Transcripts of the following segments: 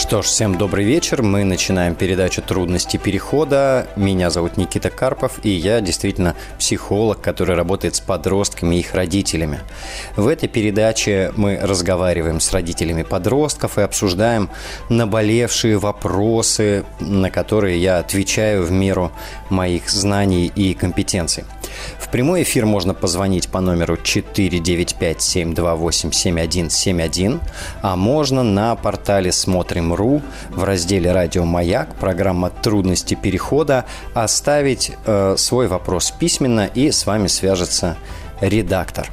Что ж, всем добрый вечер. Мы начинаем передачу «Трудности перехода». Меня зовут Никита Карпов, и я действительно психолог, который работает с подростками и их родителями. В этой передаче мы разговариваем с родителями подростков и обсуждаем наболевшие вопросы, на которые я отвечаю в меру моих знаний и компетенций. В прямой эфир можно позвонить по номеру 495-728-7171, а можно на портале «Смотрим.ру» в разделе «Радио Маяк» программа «Трудности перехода» оставить э, свой вопрос письменно и с вами свяжется редактор.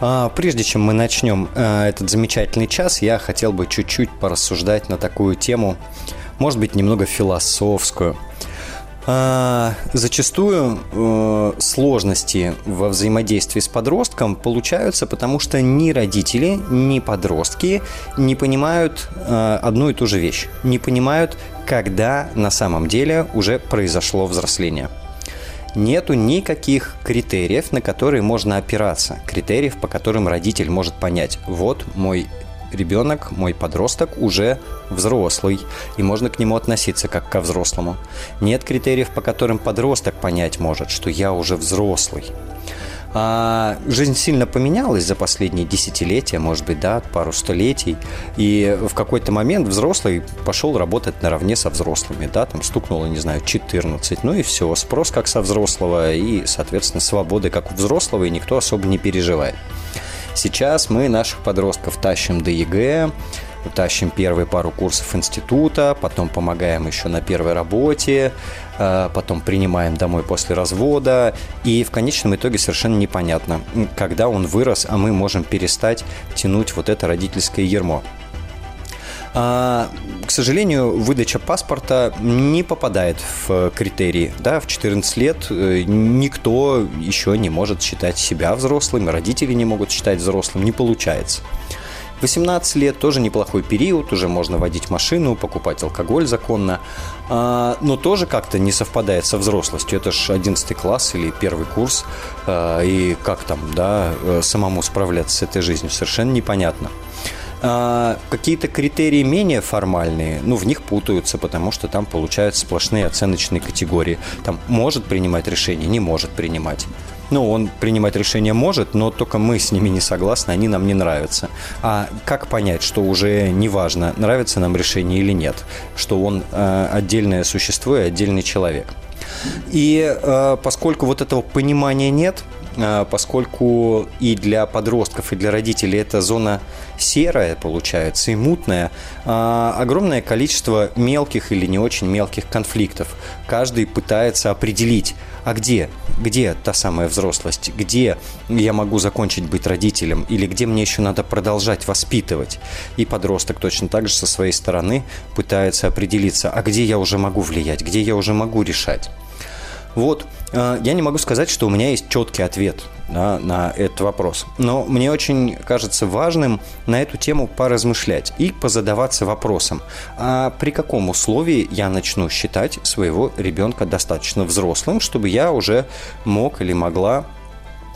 А, прежде чем мы начнем э, этот замечательный час, я хотел бы чуть-чуть порассуждать на такую тему, может быть, немного философскую – а, зачастую э, сложности во взаимодействии с подростком получаются, потому что ни родители, ни подростки не понимают э, одну и ту же вещь. Не понимают, когда на самом деле уже произошло взросление. Нету никаких критериев, на которые можно опираться. Критериев, по которым родитель может понять, вот мой ребенок, мой подросток уже взрослый, и можно к нему относиться как ко взрослому. Нет критериев, по которым подросток понять может, что я уже взрослый. А жизнь сильно поменялась за последние десятилетия, может быть, да, пару столетий. И в какой-то момент взрослый пошел работать наравне со взрослыми, да, там стукнуло, не знаю, 14, ну и все, спрос как со взрослого и, соответственно, свободы как у взрослого, и никто особо не переживает. Сейчас мы наших подростков тащим до ЕГЭ, тащим первые пару курсов института, потом помогаем еще на первой работе, э, потом принимаем домой после развода, и в конечном итоге совершенно непонятно, когда он вырос, а мы можем перестать тянуть вот это родительское ярмо. А, к сожалению, выдача паспорта не попадает в критерии. Да, в 14 лет э, никто еще не может считать себя взрослым, родители не могут считать взрослым, не получается. 18 лет тоже неплохой период, уже можно водить машину, покупать алкоголь законно, а, но тоже как-то не совпадает со взрослостью. Это же 11 класс или первый курс, а, и как там, да, э, самому справляться с этой жизнью, совершенно непонятно. А, какие-то критерии менее формальные, ну, в них путаются, потому что там получаются сплошные оценочные категории. Там может принимать решение, не может принимать. Ну, он принимать решение может, но только мы с ними не согласны, они нам не нравятся. А как понять, что уже не важно, нравится нам решение или нет, что он э, отдельное существо и отдельный человек. И э, поскольку вот этого понимания нет, э, поскольку и для подростков, и для родителей это зона серая получается и мутная, а, огромное количество мелких или не очень мелких конфликтов. Каждый пытается определить, а где, где та самая взрослость, где я могу закончить быть родителем или где мне еще надо продолжать воспитывать. И подросток точно так же со своей стороны пытается определиться, а где я уже могу влиять, где я уже могу решать. Вот, э, я не могу сказать, что у меня есть четкий ответ да, на этот вопрос. Но мне очень кажется важным на эту тему поразмышлять и позадаваться вопросом, а при каком условии я начну считать своего ребенка достаточно взрослым, чтобы я уже мог или могла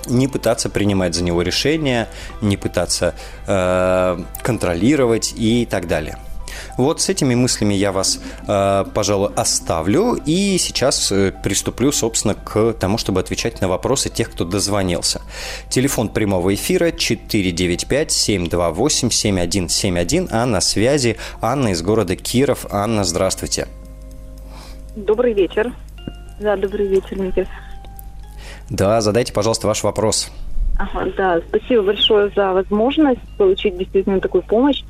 не пытаться принимать за него решения, не пытаться э, контролировать и так далее. Вот с этими мыслями я вас, э, пожалуй, оставлю и сейчас э, приступлю, собственно, к тому, чтобы отвечать на вопросы тех, кто дозвонился. Телефон прямого эфира 495-728-7171, а на связи Анна из города Киров. Анна, здравствуйте. Добрый вечер. Да, добрый вечер, Никита. Да, задайте, пожалуйста, ваш вопрос. Ага, да, спасибо большое за возможность получить действительно такую помощь.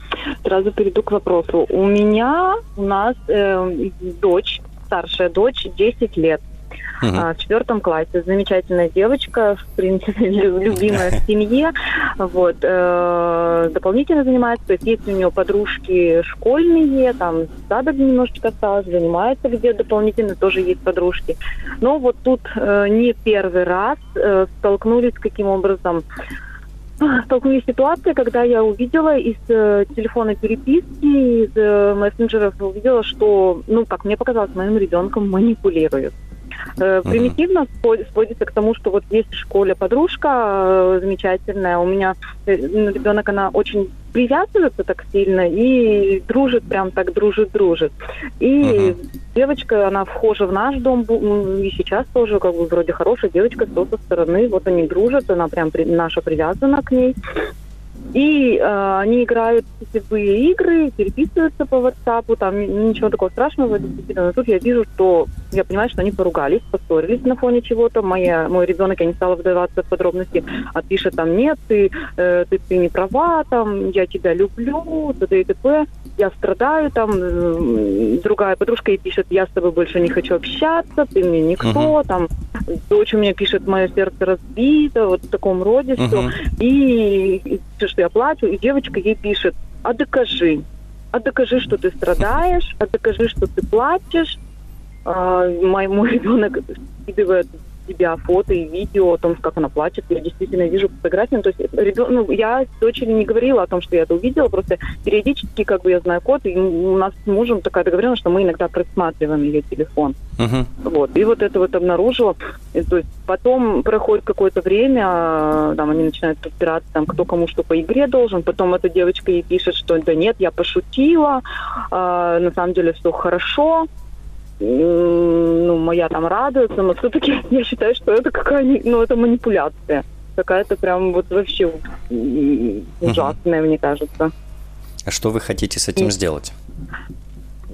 Сразу перейду к вопросу. У меня, у нас э, дочь, старшая дочь, 10 лет uh-huh. в четвертом классе. Замечательная девочка, в принципе, любимая в семье. Вот. Э, дополнительно занимается, то есть есть у нее подружки школьные, там садок немножечко осталось, занимается где дополнительно, тоже есть подружки. Но вот тут э, не первый раз э, столкнулись каким образом столкнулись с ситуацией, когда я увидела из э, телефона переписки, из э, мессенджеров увидела, что, ну, как мне показалось, моим ребенком манипулируют. Э, примитивно сводится к тому, что вот есть в школе подружка э, замечательная, у меня э, ну, ребенок, она очень привязывается так сильно и дружит, прям так дружит-дружит. И uh-huh. девочка, она вхожа в наш дом, и сейчас тоже как бы вроде хорошая девочка, со стороны, вот они дружат, она прям при, наша привязана к ней. И э, они играют сетевые игры, переписываются по WhatsApp, там ничего такого страшного, действительно. Но тут я вижу, что я понимаю, что они поругались, поссорились на фоне чего-то. Моя, мой ребенок, я не стала вдаваться в подробности, а пишет там, нет, ты, э, ты, ты не права, там, я тебя люблю, т.д. и т.п. Я страдаю, там, э, другая подружка ей пишет, я с тобой больше не хочу общаться, ты мне никто, uh-huh. там, дочь у меня пишет, мое сердце разбито, вот в таком роде uh-huh. все. И, и что я плачу, и девочка ей пишет, а докажи, а докажи, что ты страдаешь, а докажи, что ты плачешь. А, мой, мой ребенок скидывает себя фото и видео о том, как она плачет. Я действительно вижу фотографии. Ну, то есть ребен... ну, я с дочерью не говорила о том, что я это увидела, просто периодически как бы я знаю код, и у нас с мужем такая договоренность, что мы иногда просматриваем ее телефон. Uh-huh. Вот. И вот это вот обнаружила. И, то есть потом проходит какое-то время, а, там они начинают разбираться, там, кто кому что по игре должен. Потом эта девочка ей пишет, что да нет, я пошутила, а, на самом деле все хорошо ну, моя там радуется, но все-таки я считаю, что это какая ну, это манипуляция. Какая-то прям вот вообще ужасная, угу. мне кажется. А что вы хотите с этим И... сделать?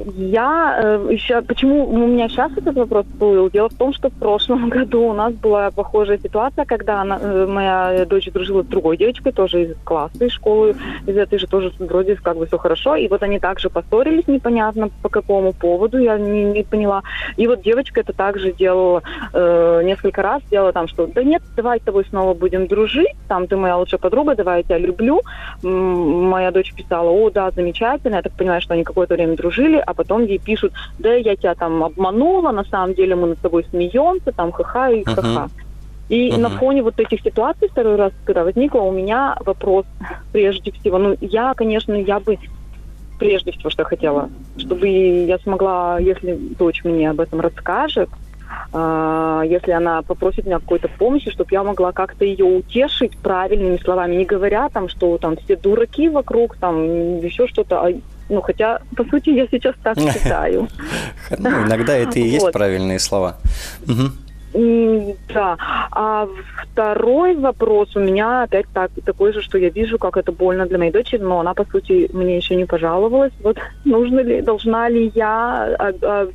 Я э, еще... Почему у меня сейчас этот вопрос был? Дело в том, что в прошлом году у нас была похожая ситуация, когда она, э, моя дочь дружила с другой девочкой, тоже из класса, из школы, из этой же тоже вроде как бы все хорошо. И вот они также поссорились, непонятно по какому поводу, я не, не поняла. И вот девочка это также делала э, несколько раз, делала там, что да нет, давай с тобой снова будем дружить, там ты моя лучшая подруга, давай я тебя люблю. М- моя дочь писала, о, да, замечательно. Я так понимаю, что они какое-то время дружили, а потом ей пишут, да, я тебя там обманула, на самом деле мы над тобой смеемся, там ха-ха и ха-ха. Uh-huh. И uh-huh. на фоне вот этих ситуаций второй раз, когда возникла, у меня вопрос прежде всего. Ну, я, конечно, я бы прежде всего, что хотела, чтобы я смогла, если дочь мне об этом расскажет, э, если она попросит меня какой-то помощи, чтобы я могла как-то ее утешить правильными словами, не говоря там, что там все дураки вокруг, там еще что-то, а ну, хотя, по сути, я сейчас так считаю. Ну, иногда это и есть правильные слова. Да. А второй вопрос у меня опять так, такой же, что я вижу, как это больно для моей дочери, но она, по сути, мне еще не пожаловалась. Вот нужно ли, должна ли я а, а,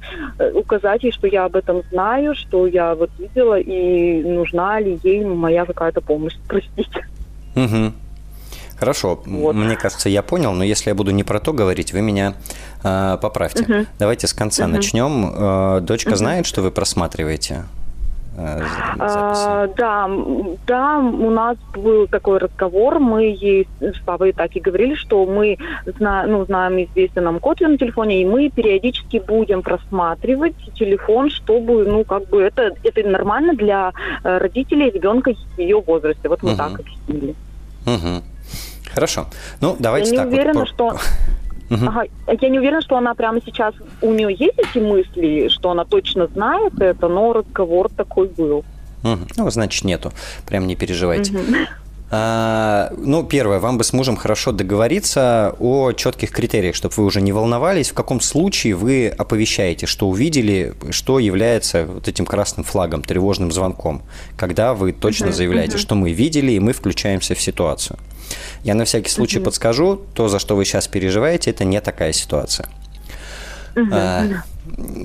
указать ей, что я об этом знаю, что я вот видела, и нужна ли ей моя какая-то помощь, простите. Угу. Хорошо, вот. мне кажется, я понял, но если я буду не про то говорить, вы меня э, поправьте. Угу. Давайте с конца угу. начнем. Э, дочка угу. знает, что вы просматриваете? Э, а, да, да, у нас был такой разговор, мы ей с папой так и говорили, что мы зна, ну, знаем известный нам код на телефоне, и мы периодически будем просматривать телефон, чтобы, ну, как бы это, это нормально для э, родителей ребенка ее возраста. Вот мы угу. так объяснили. Угу. Хорошо. Ну, давайте я не так. Уверена, вот, что... Угу. Ага. Я не уверена, что она прямо сейчас, у нее есть эти мысли, что она точно знает это, но разговор такой был. Угу. Ну, значит, нету. Прям не переживайте. Угу. А, ну, первое, вам бы с мужем хорошо договориться о четких критериях, чтобы вы уже не волновались, в каком случае вы оповещаете, что увидели, что является вот этим красным флагом, тревожным звонком, когда вы точно uh-huh, заявляете, uh-huh. что мы видели, и мы включаемся в ситуацию. Я на всякий случай uh-huh. подскажу, то, за что вы сейчас переживаете, это не такая ситуация. Uh-huh. А,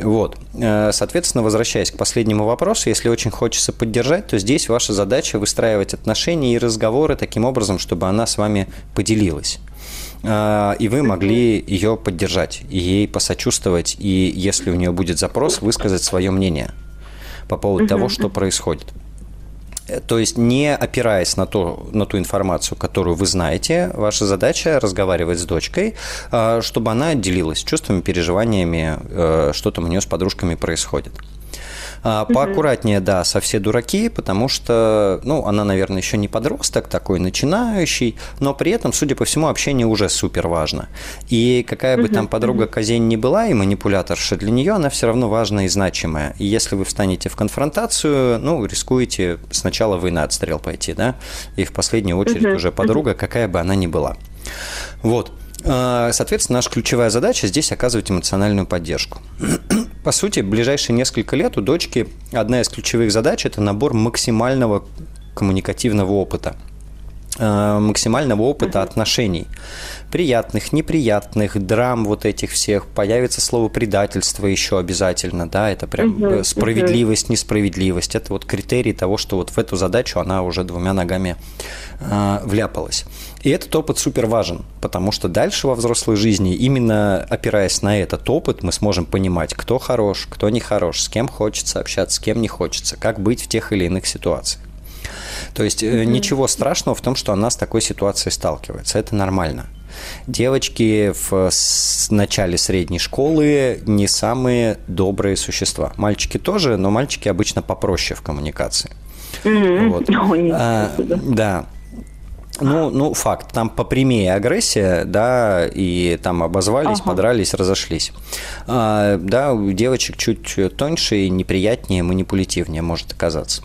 вот. Э, соответственно, возвращаясь к последнему вопросу, если очень хочется поддержать, то здесь ваша задача выстраивать отношения и разговоры таким образом, чтобы она с вами поделилась э, и вы могли ее поддержать, и ей посочувствовать, и если у нее будет запрос, высказать свое мнение по поводу того, что происходит. То есть не опираясь на, то, на ту информацию, которую вы знаете, ваша задача разговаривать с дочкой, а, чтобы она делилась чувствами, переживаниями, э, что там у нее с подружками происходит. А, поаккуратнее, да, со все дураки, потому что, ну, она, наверное, еще не подросток такой начинающий, но при этом, судя по всему, общение уже супер важно. И какая бы там подруга Казень ни была и манипуляторша, для нее она все равно важная и значимая. И если вы встанете в конфронтацию, ну, рискуете сначала вы на отстрел пойти, да, и в последнюю очередь уже подруга, какая бы она ни была. Вот. А, соответственно, наша ключевая задача здесь оказывать эмоциональную поддержку. По сути, ближайшие несколько лет у дочки одна из ключевых задач – это набор максимального коммуникативного опыта максимального опыта отношений. Приятных, неприятных, драм вот этих всех. Появится слово предательство еще обязательно, да, это прям uh-huh. справедливость, несправедливость. Это вот критерий того, что вот в эту задачу она уже двумя ногами э, вляпалась. И этот опыт супер важен, потому что дальше во взрослой жизни, именно опираясь на этот опыт, мы сможем понимать, кто хорош, кто не хорош, с кем хочется общаться, с кем не хочется, как быть в тех или иных ситуациях. То есть mm-hmm. ничего страшного в том, что она с такой ситуацией сталкивается. Это нормально. Девочки в начале средней школы не самые добрые существа. Мальчики тоже, но мальчики обычно попроще в коммуникации. Mm-hmm. Вот. Oh, а, да. Ну, ну, факт. Там попрямее агрессия, да, и там обозвались, ага. подрались, разошлись. А, да, у девочек чуть тоньше и неприятнее, манипулятивнее может оказаться.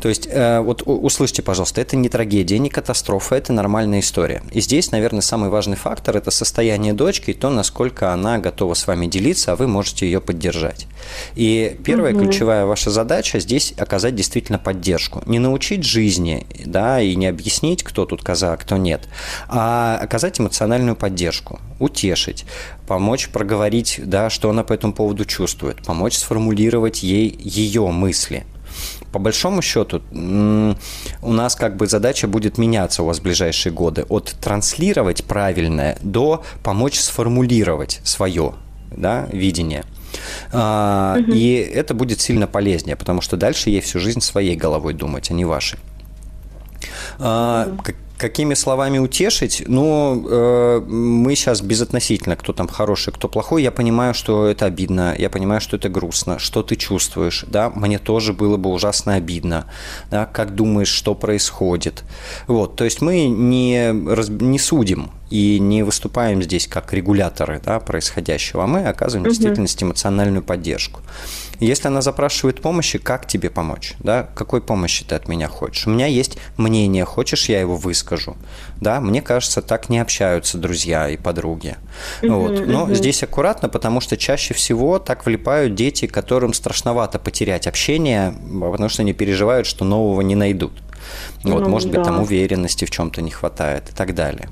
То есть, э, вот услышьте, пожалуйста, это не трагедия, не катастрофа, это нормальная история. И здесь, наверное, самый важный фактор – это состояние дочки и то, насколько она готова с вами делиться, а вы можете ее поддержать. И первая угу. ключевая ваша задача здесь оказать действительно поддержку. Не научить жизни, да, и не объяснить, кто тут коза, а кто нет, а оказать эмоциональную поддержку, утешить, помочь проговорить, да, что она по этому поводу чувствует, помочь сформулировать ей ее мысли – по большому счету у нас как бы задача будет меняться у вас в ближайшие годы от транслировать правильное до помочь сформулировать свое да, видение. А, угу. И это будет сильно полезнее, потому что дальше ей всю жизнь своей головой думать, а не вашей. А, Какими словами утешить? Ну, э, мы сейчас безотносительно, кто там хороший, кто плохой. Я понимаю, что это обидно, я понимаю, что это грустно. Что ты чувствуешь? Да, мне тоже было бы ужасно обидно. Да, как думаешь, что происходит? Вот, то есть мы не, не судим и не выступаем здесь как регуляторы да, происходящего, а мы оказываем угу. действительности эмоциональную поддержку. Если она запрашивает помощи, как тебе помочь? Да? Какой помощи ты от меня хочешь? У меня есть мнение, хочешь, я его выскажу? Да? Мне кажется, так не общаются друзья и подруги. вот. Но здесь аккуратно, потому что чаще всего так влипают дети, которым страшновато потерять общение, потому что они переживают, что нового не найдут. Вот, ну, может быть, там уверенности в чем-то не хватает и так далее.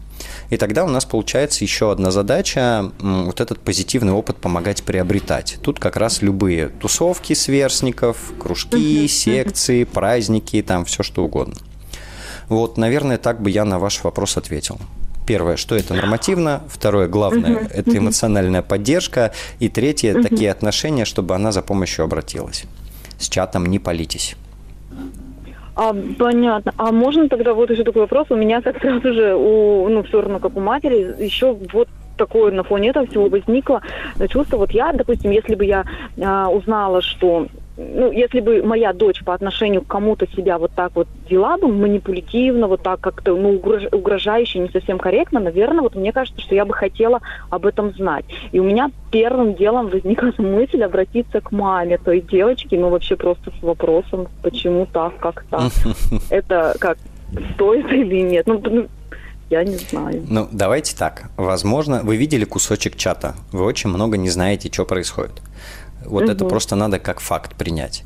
И тогда у нас получается еще одна задача – вот этот позитивный опыт помогать приобретать. Тут как раз любые тусовки сверстников, кружки, секции, праздники, там все что угодно. Вот, наверное, так бы я на ваш вопрос ответил. Первое, что это нормативно. Второе, главное, это эмоциональная поддержка. И третье, такие отношения, чтобы она за помощью обратилась. С чатом не палитесь. А, понятно. А можно тогда вот еще такой вопрос? У меня как сразу же, у, ну, все равно как у матери, еще вот такое на фоне этого всего возникло чувство. Вот я, допустим, если бы я а, узнала, что ну, если бы моя дочь по отношению к кому-то себя вот так вот вела бы манипулятивно, вот так как-то, ну, угрожающе, не совсем корректно, наверное, вот мне кажется, что я бы хотела об этом знать. И у меня первым делом возникла мысль обратиться к маме той девочки, ну, вообще просто с вопросом, почему так, как так. Это как, стоит или нет? Ну, ну я не знаю. Ну, давайте так. Возможно, вы видели кусочек чата. Вы очень много не знаете, что происходит. Вот угу. это просто надо как факт принять.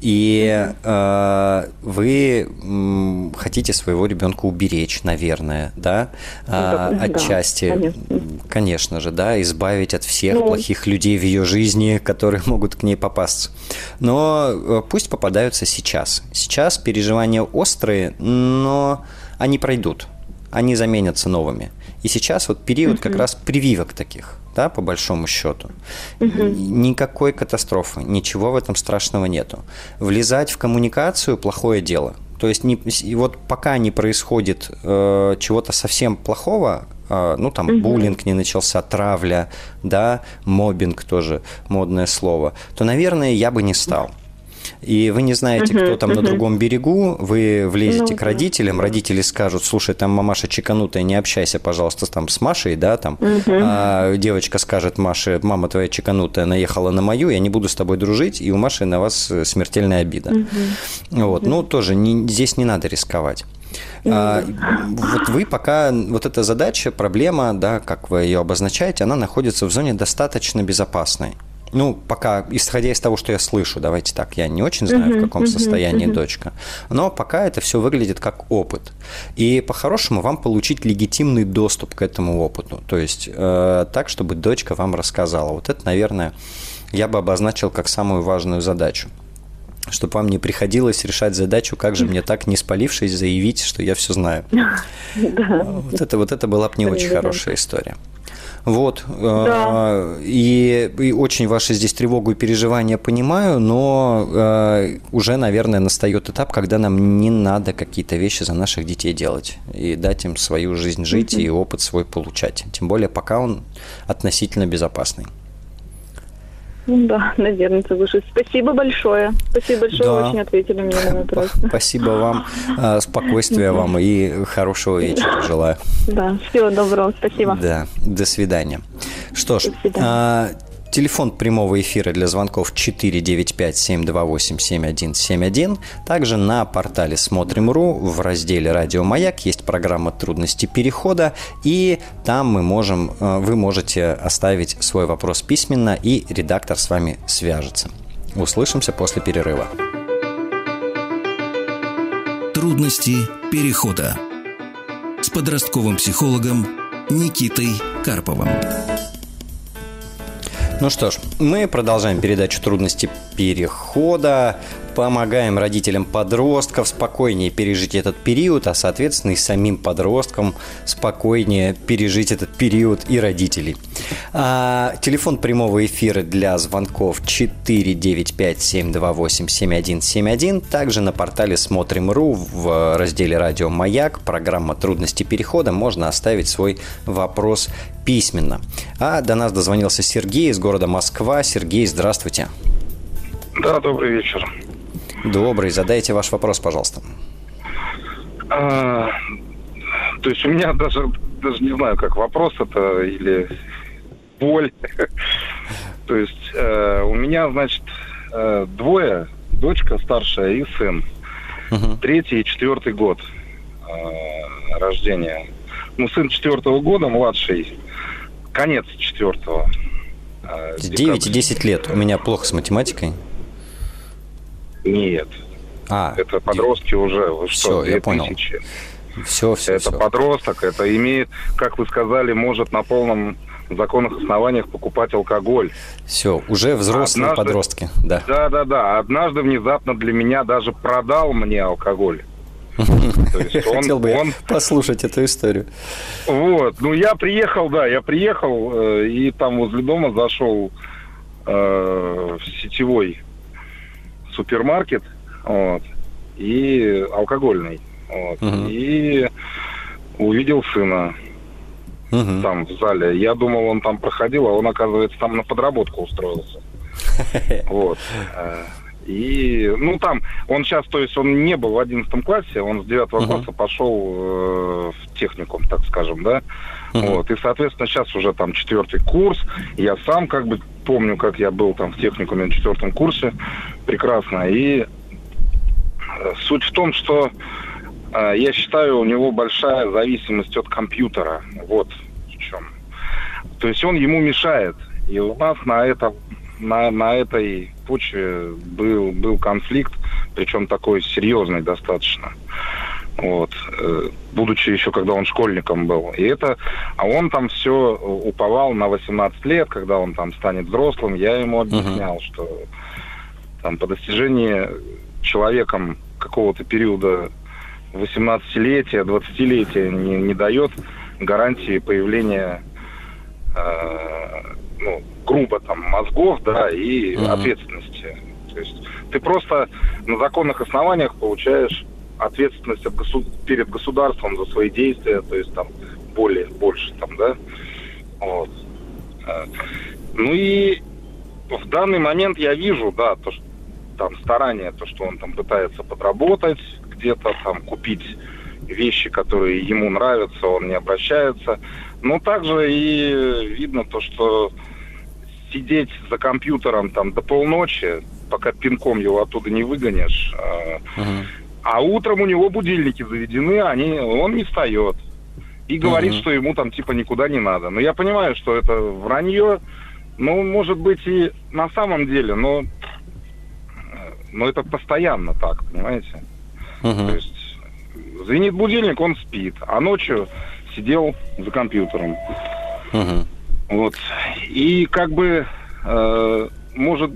И угу. э, вы м, хотите своего ребенка уберечь, наверное, да, э, отчасти, да, конечно. конечно же, да, избавить от всех ну. плохих людей в ее жизни, которые могут к ней попасться. Но э, пусть попадаются сейчас. Сейчас переживания острые, но они пройдут, они заменятся новыми. И сейчас вот период угу. как раз прививок таких да, по большому счету. Угу. Никакой катастрофы, ничего в этом страшного нету. Влезать в коммуникацию плохое дело. То есть не, и вот пока не происходит э, чего-то совсем плохого, э, ну там угу. буллинг не начался, травля, да, мобинг тоже модное слово, то, наверное, я бы не стал. И вы не знаете, кто там на другом берегу, вы влезете ну, к родителям, родители скажут, слушай, там мамаша чеканутая, не общайся, пожалуйста, там с Машей, да, там, а девочка скажет Маше, мама твоя чеканутая наехала на мою, я не буду с тобой дружить, и у Маши на вас смертельная обида. Вот, ну, тоже не, здесь не надо рисковать. А, вот вы пока, вот эта задача, проблема, да, как вы ее обозначаете, она находится в зоне достаточно безопасной. Ну, пока, исходя из того, что я слышу, давайте так, я не очень знаю, uh-huh, в каком uh-huh, состоянии uh-huh. дочка, но пока это все выглядит как опыт. И по-хорошему вам получить легитимный доступ к этому опыту. То есть э, так, чтобы дочка вам рассказала. Вот это, наверное, я бы обозначил как самую важную задачу чтобы вам не приходилось решать задачу, как же мне так, не спалившись, заявить, что я все знаю. Вот это, вот это была бы не очень хорошая история. Вот. Да. И, и очень ваши здесь тревогу и переживания понимаю, но э, уже, наверное, настает этап, когда нам не надо какие-то вещи за наших детей делать и дать им свою жизнь жить mm-hmm. и опыт свой получать. Тем более, пока он относительно безопасный. Ну да, наверное, соглашусь. Спасибо большое. Спасибо большое, да. очень ответили мне на вопрос. Спасибо вам, а, спокойствия вам и хорошего вечера желаю. Да, всего доброго, спасибо. Да, до свидания. Что ж, а, Телефон прямого эфира для звонков 495-728-7171. Также на портале Смотрим.ру в разделе «Радио Маяк» есть программа «Трудности перехода», и там мы можем, э, вы можете оставить свой вопрос письменно, и редактор с вами свяжется. Услышимся после перерыва. Трудности перехода с подростковым психологом Никитой Карповым. Ну что ж, мы продолжаем передачу трудности перехода помогаем родителям подростков спокойнее пережить этот период, а, соответственно, и самим подросткам спокойнее пережить этот период и родителей. А, телефон прямого эфира для звонков 495-728-7171. Также на портале Смотрим.ру в разделе «Радио Маяк» программа «Трудности перехода» можно оставить свой вопрос письменно. А до нас дозвонился Сергей из города Москва. Сергей, здравствуйте. Да, добрый вечер. Добрый. Задайте ваш вопрос, пожалуйста. А, то есть у меня даже, даже не знаю, как вопрос это или боль. то есть э, у меня, значит, э, двое, дочка старшая и сын. Угу. Третий и четвертый год э, рождения. Ну, сын четвертого года, младший, конец четвертого. Э, 9 и 10 лет. У меня плохо с математикой. Нет. А, это подростки уже. Вы что, все, я понял. Все, все, Это все. подросток, это имеет, как вы сказали, может на полном законных основаниях покупать алкоголь. Все, уже взрослые Однажды, подростки, да. Да, да, да. Однажды внезапно для меня даже продал мне алкоголь. Хотел бы он... послушать эту историю. Вот, ну я приехал, да, я приехал э, и там возле дома зашел э, в сетевой супермаркет, вот, и алкогольный. Вот, угу. И увидел сына угу. там в зале. Я думал, он там проходил, а он, оказывается, там на подработку устроился. Вот. И, ну, там, он сейчас, то есть, он не был в одиннадцатом классе, он с девятого класса пошел э, в техникум, так скажем, да. Вот. И, соответственно, сейчас уже там четвертый курс. Я сам как бы помню, как я был там в техникуме на четвертом курсе. Прекрасно. И э, суть в том, что э, я считаю, у него большая зависимость от компьютера. Вот в чем. То есть он ему мешает. И у нас на, это, на, на этой почве был, был конфликт, причем такой серьезный достаточно вот, э, будучи еще, когда он школьником был. И это, а он там все уповал на 18 лет, когда он там станет взрослым, я ему объяснял, uh-huh. что там по достижении человеком какого-то периода 18-летия, 20-летия не, не дает гарантии появления э, ну, грубо там мозгов, да, и uh-huh. ответственности. То есть ты просто на законных основаниях получаешь ответственность от госу- перед государством за свои действия, то есть там более, больше там, да. Вот. А, ну и в данный момент я вижу, да, то, что там старания, то, что он там пытается подработать где-то, там купить вещи, которые ему нравятся, он не обращается. Но также и видно то, что сидеть за компьютером там до полночи, пока пинком его оттуда не выгонишь, uh-huh. а утром у него будильники заведены, они, он не встает. И говорит, uh-huh. что ему там типа никуда не надо. Но я понимаю, что это вранье, ну, может быть, и на самом деле, но, но это постоянно так, понимаете? Uh-huh. То есть звенит будильник, он спит, а ночью сидел за компьютером. Uh-huh. Вот. И как бы э, может,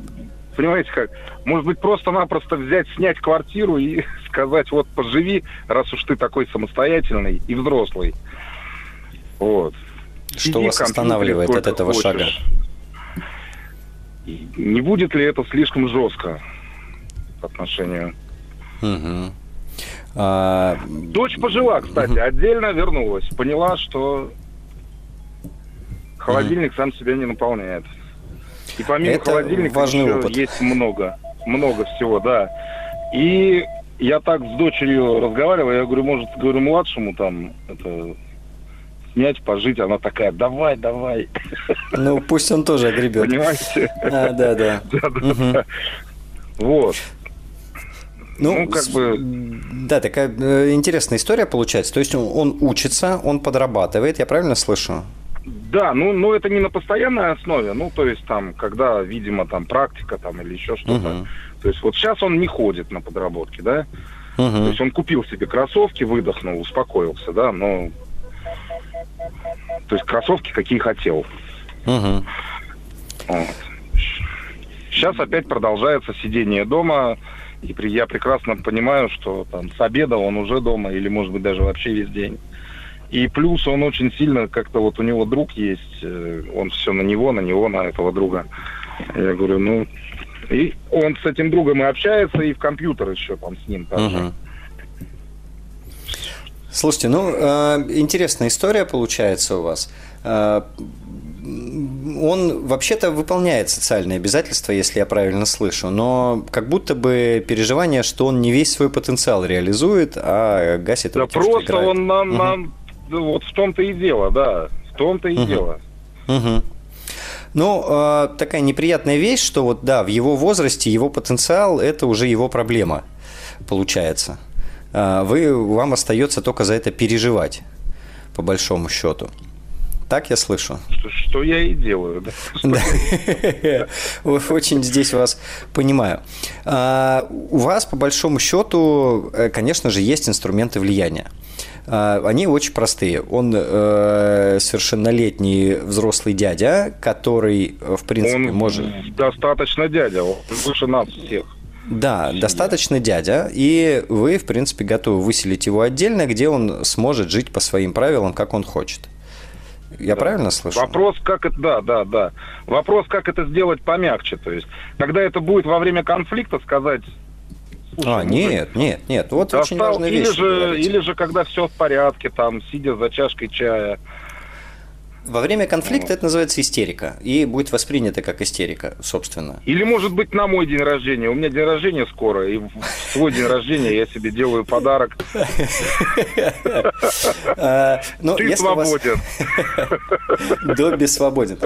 понимаете как, может быть просто-напросто взять, снять квартиру и сказать, вот поживи, раз уж ты такой самостоятельный и взрослый. Вот. Что Сиди вас останавливает от этого хочешь. шага? не будет ли это слишком жестко по отношению? Угу. А... Дочь пожила, кстати, угу. отдельно вернулась. Поняла, что холодильник угу. сам себя не наполняет. И помимо это холодильника важный еще опыт. есть много. Много всего, да. И я так с дочерью разговаривал, я говорю, может, говорю, младшему там это снять, пожить. Она такая, давай, давай. Ну, пусть он тоже огребет. Понимаете? А, да, да. да, да, угу. да. Вот. Ну, ну, как бы... Да, такая э, интересная история получается. То есть он, он учится, он подрабатывает, я правильно слышу? Да, ну, ну это не на постоянной основе, ну, то есть там, когда, видимо, там практика там или еще что-то. Угу. То есть вот сейчас он не ходит на подработки, да? Угу. То есть он купил себе кроссовки, выдохнул, успокоился, да, но то есть кроссовки, какие хотел. Угу. Вот. Сейчас опять продолжается сидение дома. И я прекрасно понимаю, что там с обеда он уже дома, или, может быть, даже вообще весь день. И плюс он очень сильно, как-то вот у него друг есть, э, он все на него, на него, на этого друга. Я говорю, ну... И он с этим другом и общается, и в компьютер еще там с ним также. Uh-huh. Слушайте, ну, э, интересная история получается у вас. Э, он вообще-то выполняет социальные обязательства, если я правильно слышу, но как будто бы переживание, что он не весь свой потенциал реализует, а гасит Да просто он нам, угу. нам, вот в том-то и дело, да, в том-то и угу. дело. Угу. Ну, э, такая неприятная вещь, что вот да, в его возрасте его потенциал – это уже его проблема, получается. А, вы, вам остается только за это переживать, по большому счету. Так я слышу? Что, что я и делаю, да. да. Очень здесь вас понимаю. А, у вас, по большому счету, э, конечно же, есть инструменты влияния. А, они очень простые. Он э, совершеннолетний взрослый дядя, который, в принципе, он может... достаточно дядя, он выше нас всех. Да, достаточно дядя, и вы, в принципе, готовы выселить его отдельно, где он сможет жить по своим правилам, как он хочет. Я да. правильно слышу? Вопрос, как это, да, да, да. Вопрос, как это сделать помягче, то есть, когда это будет во время конфликта, сказать. А, нет, нет, нет, вот достал, очень важная или вещь. Же, или же, когда все в порядке, там, сидя за чашкой чая, во время конфликта это называется истерика и будет воспринято как истерика, собственно. Или, может быть, на мой день рождения. У меня день рождения скоро, и в свой день рождения я себе делаю подарок. А, ну, Ты свободен. Добби свободен.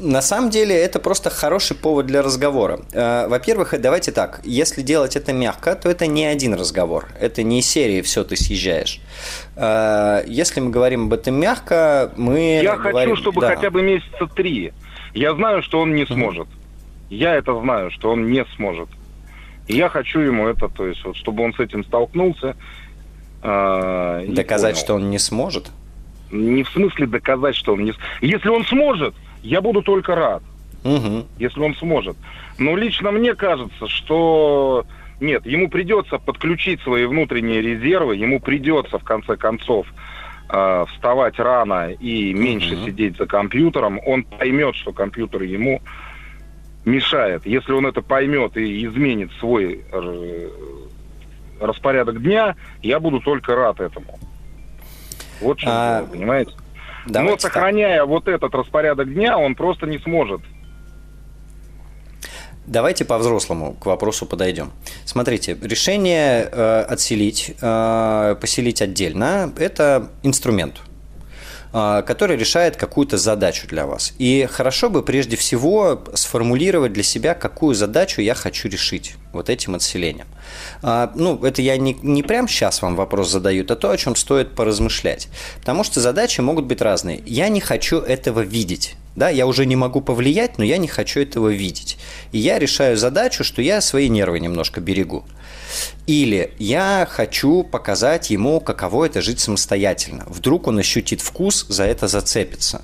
На самом деле это просто хороший повод для разговора. Э, во-первых, давайте так, если делать это мягко, то это не один разговор. Это не серии «все, ты съезжаешь». Э, если мы говорим об этом мягко, мы Я говорим... хочу, чтобы да. хотя бы месяца три. Я знаю, что он не сможет. Я это знаю, что он не сможет. И я хочу ему это, то есть, вот, чтобы он с этим столкнулся. Э, Доказать, понял. что он не сможет? Не в смысле доказать, что он не... Если он сможет, я буду только рад, угу. если он сможет. Но лично мне кажется, что нет, ему придется подключить свои внутренние резервы, ему придется в конце концов э, вставать рано и меньше угу. сидеть за компьютером. Он поймет, что компьютер ему мешает. Если он это поймет и изменит свой э, распорядок дня, я буду только рад этому. Вот что, а... понимаете? Давайте Но сохраняя так. вот этот распорядок дня, он просто не сможет. Давайте по-взрослому к вопросу подойдем. Смотрите, решение э, отселить, э, поселить отдельно – это инструмент – который решает какую-то задачу для вас. И хорошо бы прежде всего сформулировать для себя, какую задачу я хочу решить вот этим отселением. А, ну, это я не, не прям сейчас вам вопрос задаю, это то, о чем стоит поразмышлять. Потому что задачи могут быть разные. Я не хочу этого видеть. Да, я уже не могу повлиять, но я не хочу этого видеть. И я решаю задачу, что я свои нервы немножко берегу. Или я хочу показать ему, каково это жить самостоятельно. Вдруг он ощутит вкус, за это зацепится.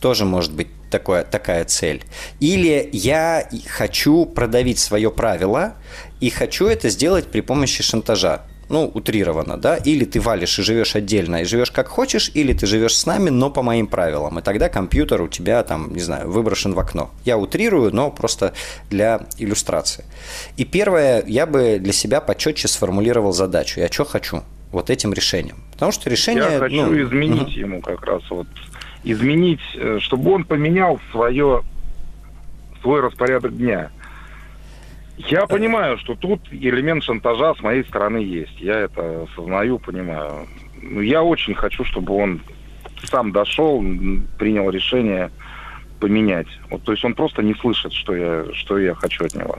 Тоже может быть такое, такая цель. Или я хочу продавить свое правило и хочу это сделать при помощи шантажа ну, утрированно, да, или ты валишь и живешь отдельно, и живешь как хочешь, или ты живешь с нами, но по моим правилам, и тогда компьютер у тебя там, не знаю, выброшен в окно. Я утрирую, но просто для иллюстрации. И первое, я бы для себя почетче сформулировал задачу. Я что хочу вот этим решением. Потому что решение... Я хочу ну, изменить угу. ему как раз вот, изменить, э, чтобы он поменял свое, свой распорядок дня. Я понимаю, что тут элемент шантажа с моей стороны есть. Я это осознаю, понимаю. Но я очень хочу, чтобы он сам дошел, принял решение поменять. Вот, то есть он просто не слышит, что я, что я хочу от него.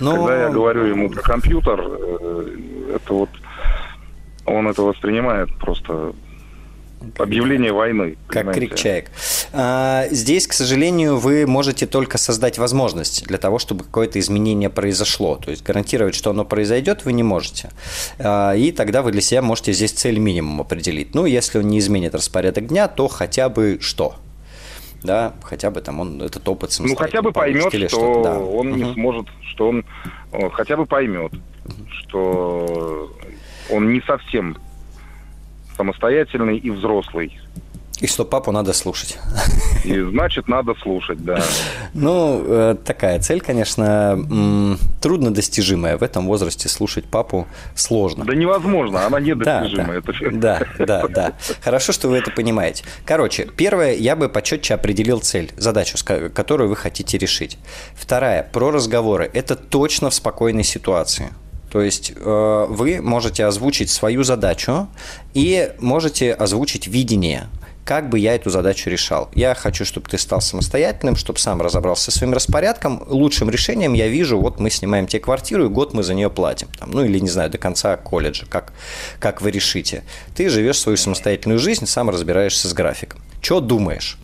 Но... Когда я говорю ему про компьютер, э, это вот он это воспринимает просто объявление войны. Как понимаете? крик чаек. А, здесь, к сожалению, вы можете только создать возможность для того, чтобы какое-то изменение произошло. То есть гарантировать, что оно произойдет, вы не можете. А, и тогда вы для себя можете здесь цель минимум определить. Ну, если он не изменит распорядок дня, то хотя бы что? да, хотя бы там он этот опыт Ну, хотя бы поймет, что, что да. он угу. не сможет, что он хотя бы поймет, угу. что он не совсем самостоятельный и взрослый. И что папу надо слушать. И значит, надо слушать, да. Ну, э, такая цель, конечно, трудно достижимая. В этом возрасте слушать папу сложно. Да невозможно, она недостижимая. Да, да, да, да. Хорошо, что вы это понимаете. Короче, первое, я бы почетче определил цель, задачу, которую вы хотите решить. Вторая, про разговоры. Это точно в спокойной ситуации. То есть э, вы можете озвучить свою задачу и можете озвучить видение, как бы я эту задачу решал. Я хочу, чтобы ты стал самостоятельным, чтобы сам разобрался со своим распорядком. Лучшим решением я вижу, вот мы снимаем тебе квартиру, и год мы за нее платим. Там, ну или, не знаю, до конца колледжа, как, как вы решите. Ты живешь свою самостоятельную жизнь, сам разбираешься с графиком. Что думаешь?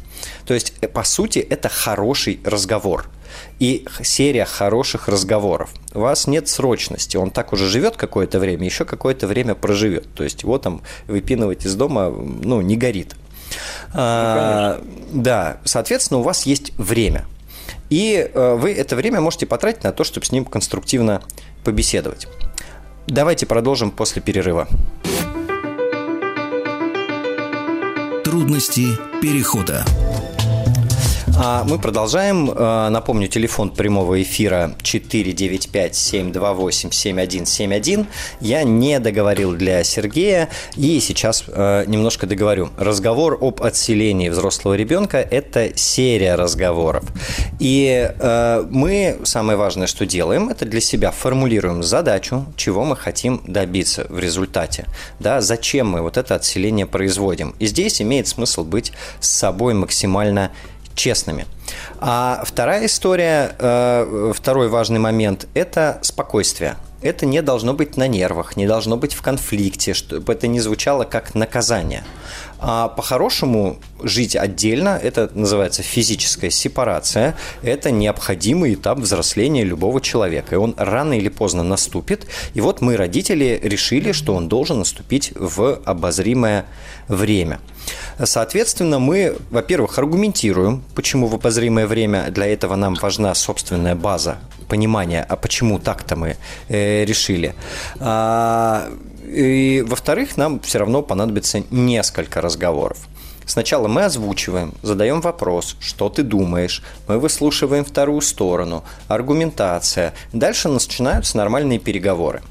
То есть, э, по сути, это хороший разговор – и серия хороших разговоров. У вас нет срочности, он так уже живет какое-то время, еще какое-то время проживет. То есть его там выпинывать из дома, ну, не горит. Ну, а, да, соответственно, у вас есть время. И э, вы это время можете потратить на то, чтобы с ним конструктивно побеседовать. Давайте продолжим после перерыва. Трудности перехода. А мы продолжаем. А, напомню, телефон прямого эфира 495-728-7171. Я не договорил для Сергея и сейчас а, немножко договорю. Разговор об отселении взрослого ребенка – это серия разговоров. И а, мы, самое важное, что делаем, это для себя формулируем задачу, чего мы хотим добиться в результате. Да, зачем мы вот это отселение производим. И здесь имеет смысл быть с собой максимально. А вторая история, э, второй важный момент – это спокойствие. Это не должно быть на нервах, не должно быть в конфликте, чтобы это не звучало как наказание. А по-хорошему жить отдельно, это называется физическая сепарация, это необходимый этап взросления любого человека. И он рано или поздно наступит. И вот мы, родители, решили, что он должен наступить в обозримое время. Соответственно, мы, во-первых, аргументируем, почему в обозримое время для этого нам важна собственная база понимания, а почему так-то мы э, решили. А, и, во-вторых, нам все равно понадобится несколько разговоров. Сначала мы озвучиваем, задаем вопрос, что ты думаешь, мы выслушиваем вторую сторону, аргументация. Дальше начинаются нормальные переговоры.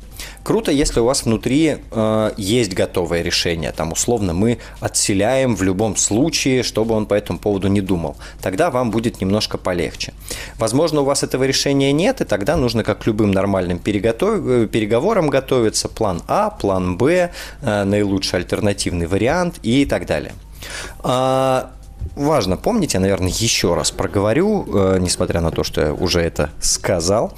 Круто, если у вас внутри э, есть готовое решение. Там, условно, мы отселяем в любом случае, чтобы он по этому поводу не думал. Тогда вам будет немножко полегче. Возможно, у вас этого решения нет, и тогда нужно, как любым нормальным переготов... Э, переговорам готовиться, план А, план Б, э, наилучший альтернативный вариант и так далее. А, важно помнить, я, наверное, еще раз проговорю, э, несмотря на то, что я уже это сказал.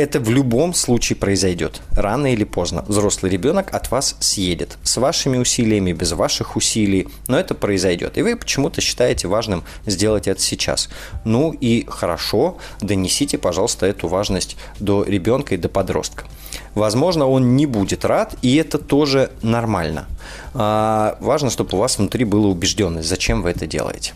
Это в любом случае произойдет. Рано или поздно. Взрослый ребенок от вас съедет. С вашими усилиями, без ваших усилий. Но это произойдет. И вы почему-то считаете важным сделать это сейчас. Ну и хорошо, донесите, пожалуйста, эту важность до ребенка и до подростка. Возможно, он не будет рад, и это тоже нормально. А, важно, чтобы у вас внутри была убежденность, зачем вы это делаете.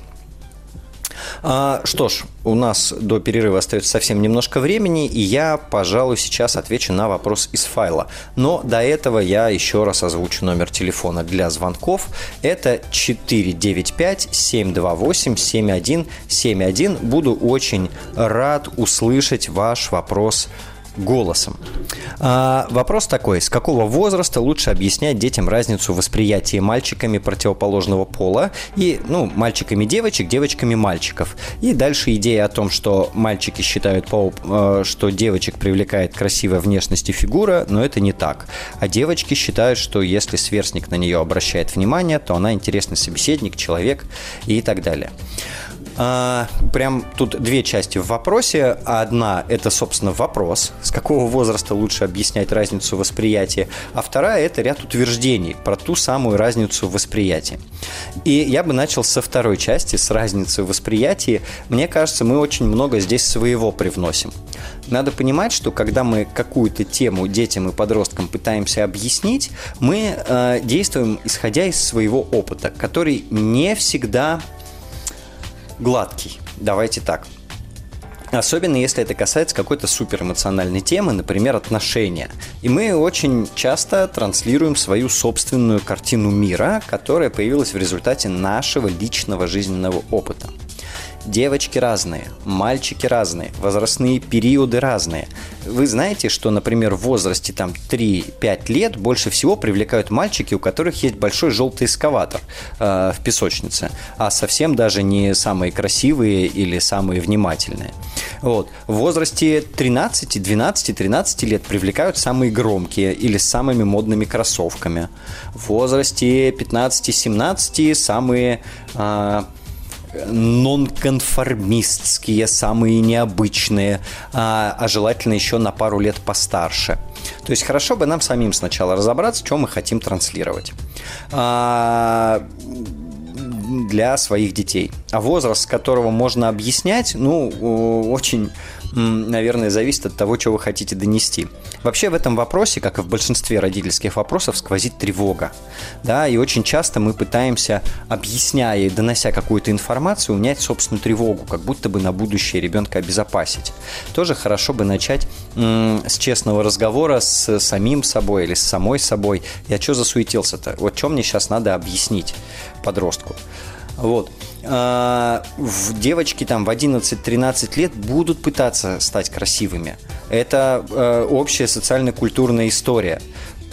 А, что ж, у нас до перерыва остается совсем немножко времени, и я, пожалуй, сейчас отвечу на вопрос из файла. Но до этого я еще раз озвучу номер телефона для звонков. Это 495-728-7171. Буду очень рад услышать ваш вопрос голосом. А, вопрос такой, с какого возраста лучше объяснять детям разницу восприятия мальчиками противоположного пола и, ну, мальчиками девочек, девочками мальчиков. И дальше идея о том, что мальчики считают, э, что девочек привлекает красивая внешность и фигура, но это не так. А девочки считают, что если сверстник на нее обращает внимание, то она интересный собеседник, человек и так далее. А, прям тут две части в вопросе. Одна – это, собственно, вопрос, с какого возраста лучше объяснять разницу восприятия, а вторая – это ряд утверждений про ту самую разницу восприятия. И я бы начал со второй части, с разницы восприятия. Мне кажется, мы очень много здесь своего привносим. Надо понимать, что когда мы какую-то тему детям и подросткам пытаемся объяснить, мы э, действуем исходя из своего опыта, который не всегда гладкий. Давайте так. Особенно если это касается какой-то суперэмоциональной темы, например, отношения. И мы очень часто транслируем свою собственную картину мира, которая появилась в результате нашего личного жизненного опыта. Девочки разные, мальчики разные, возрастные периоды разные. Вы знаете, что, например, в возрасте там 3-5 лет больше всего привлекают мальчики, у которых есть большой желтый эскаватор э, в песочнице, а совсем даже не самые красивые или самые внимательные. Вот. В возрасте 13, 12, 13 лет привлекают самые громкие или с самыми модными кроссовками. В возрасте 15-17 самые э, нонконформистские, самые необычные, а, а желательно еще на пару лет постарше. То есть хорошо бы нам самим сначала разобраться, что мы хотим транслировать а, для своих детей. А возраст, с которого можно объяснять, ну, очень наверное, зависит от того, что вы хотите донести. Вообще в этом вопросе, как и в большинстве родительских вопросов, сквозит тревога. Да, и очень часто мы пытаемся, объясняя и донося какую-то информацию, унять собственную тревогу, как будто бы на будущее ребенка обезопасить. Тоже хорошо бы начать с честного разговора с самим собой или с самой собой. Я что засуетился-то? Вот что мне сейчас надо объяснить подростку? Вот. А, девочки там в 11-13 лет будут пытаться стать красивыми. Это э, общая социально-культурная история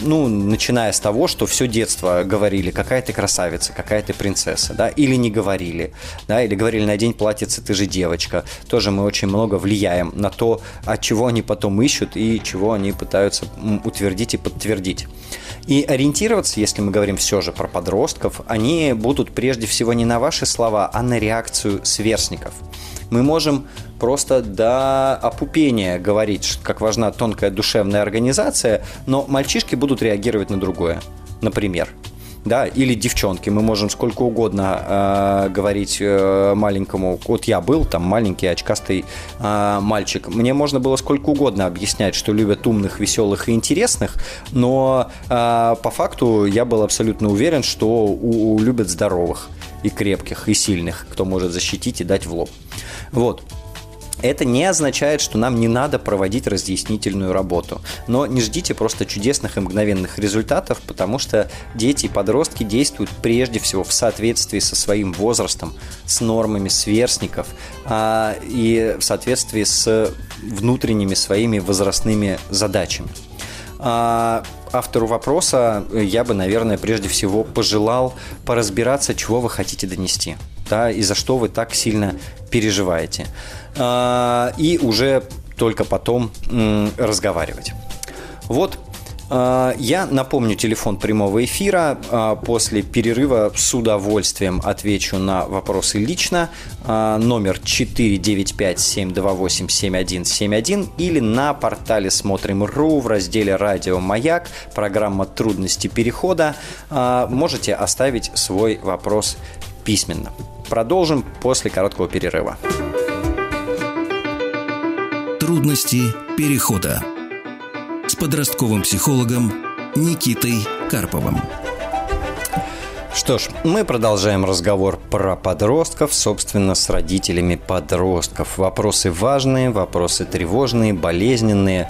ну, начиная с того, что все детство говорили, какая ты красавица, какая ты принцесса, да, или не говорили, да, или говорили, надень платьице, ты же девочка. Тоже мы очень много влияем на то, от чего они потом ищут и чего они пытаются утвердить и подтвердить. И ориентироваться, если мы говорим все же про подростков, они будут прежде всего не на ваши слова, а на реакцию сверстников. Мы можем просто до опупения говорить, как важна тонкая душевная организация, но мальчишки будут реагировать на другое. Например, да, или девчонки. Мы можем сколько угодно э, говорить э, маленькому. Вот я был там маленький очкастый э, мальчик. Мне можно было сколько угодно объяснять, что любят умных, веселых и интересных, но э, по факту я был абсолютно уверен, что у, у любят здоровых и крепких и сильных, кто может защитить и дать в лоб. Вот. Это не означает, что нам не надо проводить разъяснительную работу. Но не ждите просто чудесных и мгновенных результатов, потому что дети и подростки действуют прежде всего в соответствии со своим возрастом, с нормами сверстников а, и в соответствии с внутренними своими возрастными задачами. А, автору вопроса я бы, наверное, прежде всего пожелал поразбираться, чего вы хотите донести, да, и за что вы так сильно переживаете. А, и уже только потом разговаривать. Вот я напомню телефон прямого эфира. А, после перерыва с удовольствием отвечу на вопросы лично. Номер 495-728-7171 или на портале Смотрим.ру в разделе «Радио Маяк» программа «Трудности перехода». Можете оставить свой вопрос письменно. Продолжим после короткого перерыва. Трудности перехода подростковым психологом Никитой Карповым. Что ж, мы продолжаем разговор про подростков, собственно, с родителями подростков. Вопросы важные, вопросы тревожные, болезненные.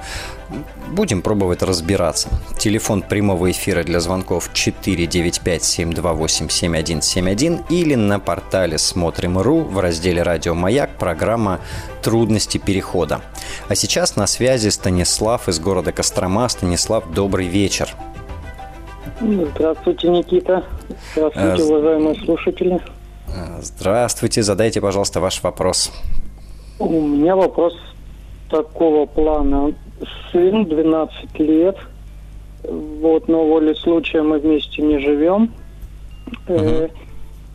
Будем пробовать разбираться. Телефон прямого эфира для звонков 495-728-7171 или на портале Смотрим.ру в разделе «Радио Маяк» программа «Трудности перехода». А сейчас на связи Станислав из города Кострома. Станислав, добрый вечер. Здравствуйте, Никита. Здравствуйте, а, уважаемые слушатели. Здравствуйте. Задайте, пожалуйста, ваш вопрос. У меня вопрос такого плана. Сын 12 лет. Вот, но воле случая мы вместе не живем. Угу.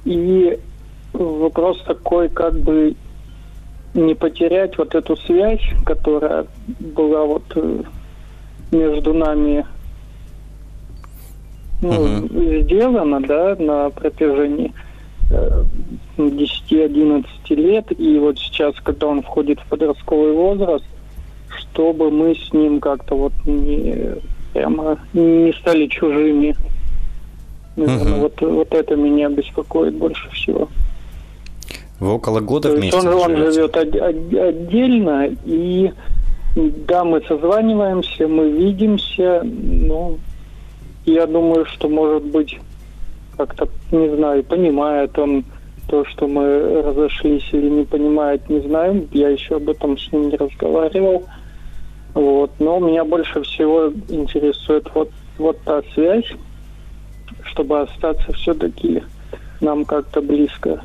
И вопрос такой, как бы не потерять вот эту связь, которая была вот э, между нами ну, угу. сделано, да, на протяжении э, 10-11 лет, и вот сейчас, когда он входит в подростковый возраст, чтобы мы с ним как-то вот не прямо не стали чужими. Наверное, угу. вот, вот это меня беспокоит больше всего. Вы около года То вместе он, он живет од- од- отдельно, и да, мы созваниваемся, мы видимся, ну, я думаю, что, может быть, как-то, не знаю, понимает он то, что мы разошлись или не понимает, не знаю. Я еще об этом с ним не разговаривал. Вот. Но меня больше всего интересует вот, вот та связь, чтобы остаться все-таки нам как-то близко,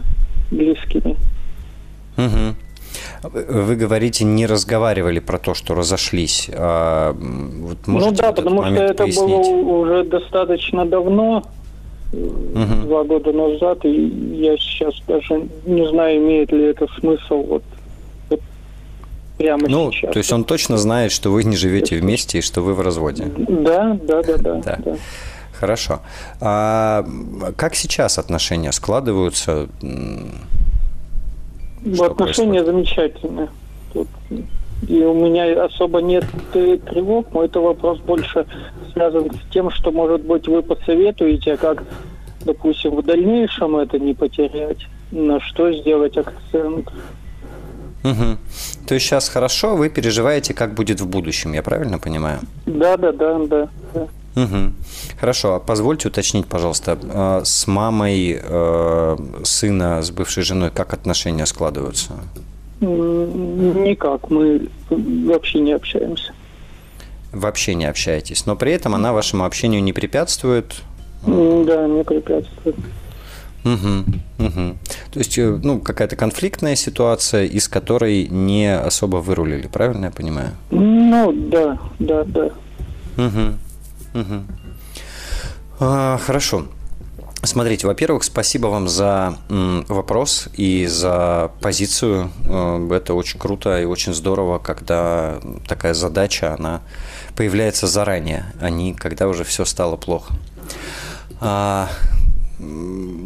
близкими. Угу. Вы говорите, не разговаривали про то, что разошлись. А, вот ну да, потому что это пояснить? было уже достаточно давно, угу. два года назад, и я сейчас даже не знаю, имеет ли это смысл вот, вот прямо ну, сейчас. то есть он точно знает, что вы не живете вместе и что вы в разводе. Да, да, да, да. да. да. Хорошо. А как сейчас отношения складываются? Что Отношения происходит? замечательные. Тут и у меня особо нет тревог, но это вопрос больше связан с тем, что, может быть, вы посоветуете, как, допустим, в дальнейшем это не потерять, на что сделать акцент. Угу. То есть сейчас хорошо, вы переживаете, как будет в будущем, я правильно понимаю? Да, да, да, да. да. Угу. Хорошо, а позвольте уточнить, пожалуйста, а, с мамой э, сына, с бывшей женой, как отношения складываются? Никак, мы вообще не общаемся. Вообще не общаетесь, но при этом она вашему общению не препятствует? Да, не препятствует. Угу, угу. То есть, э, ну, какая-то конфликтная ситуация, из которой не особо вырулили, правильно я понимаю? Ну, да, да, да. Угу. Угу. А, хорошо. Смотрите, во-первых, спасибо вам за вопрос и за позицию. Э, это очень круто и очень здорово, когда такая задача, она появляется заранее, а не когда уже все стало плохо.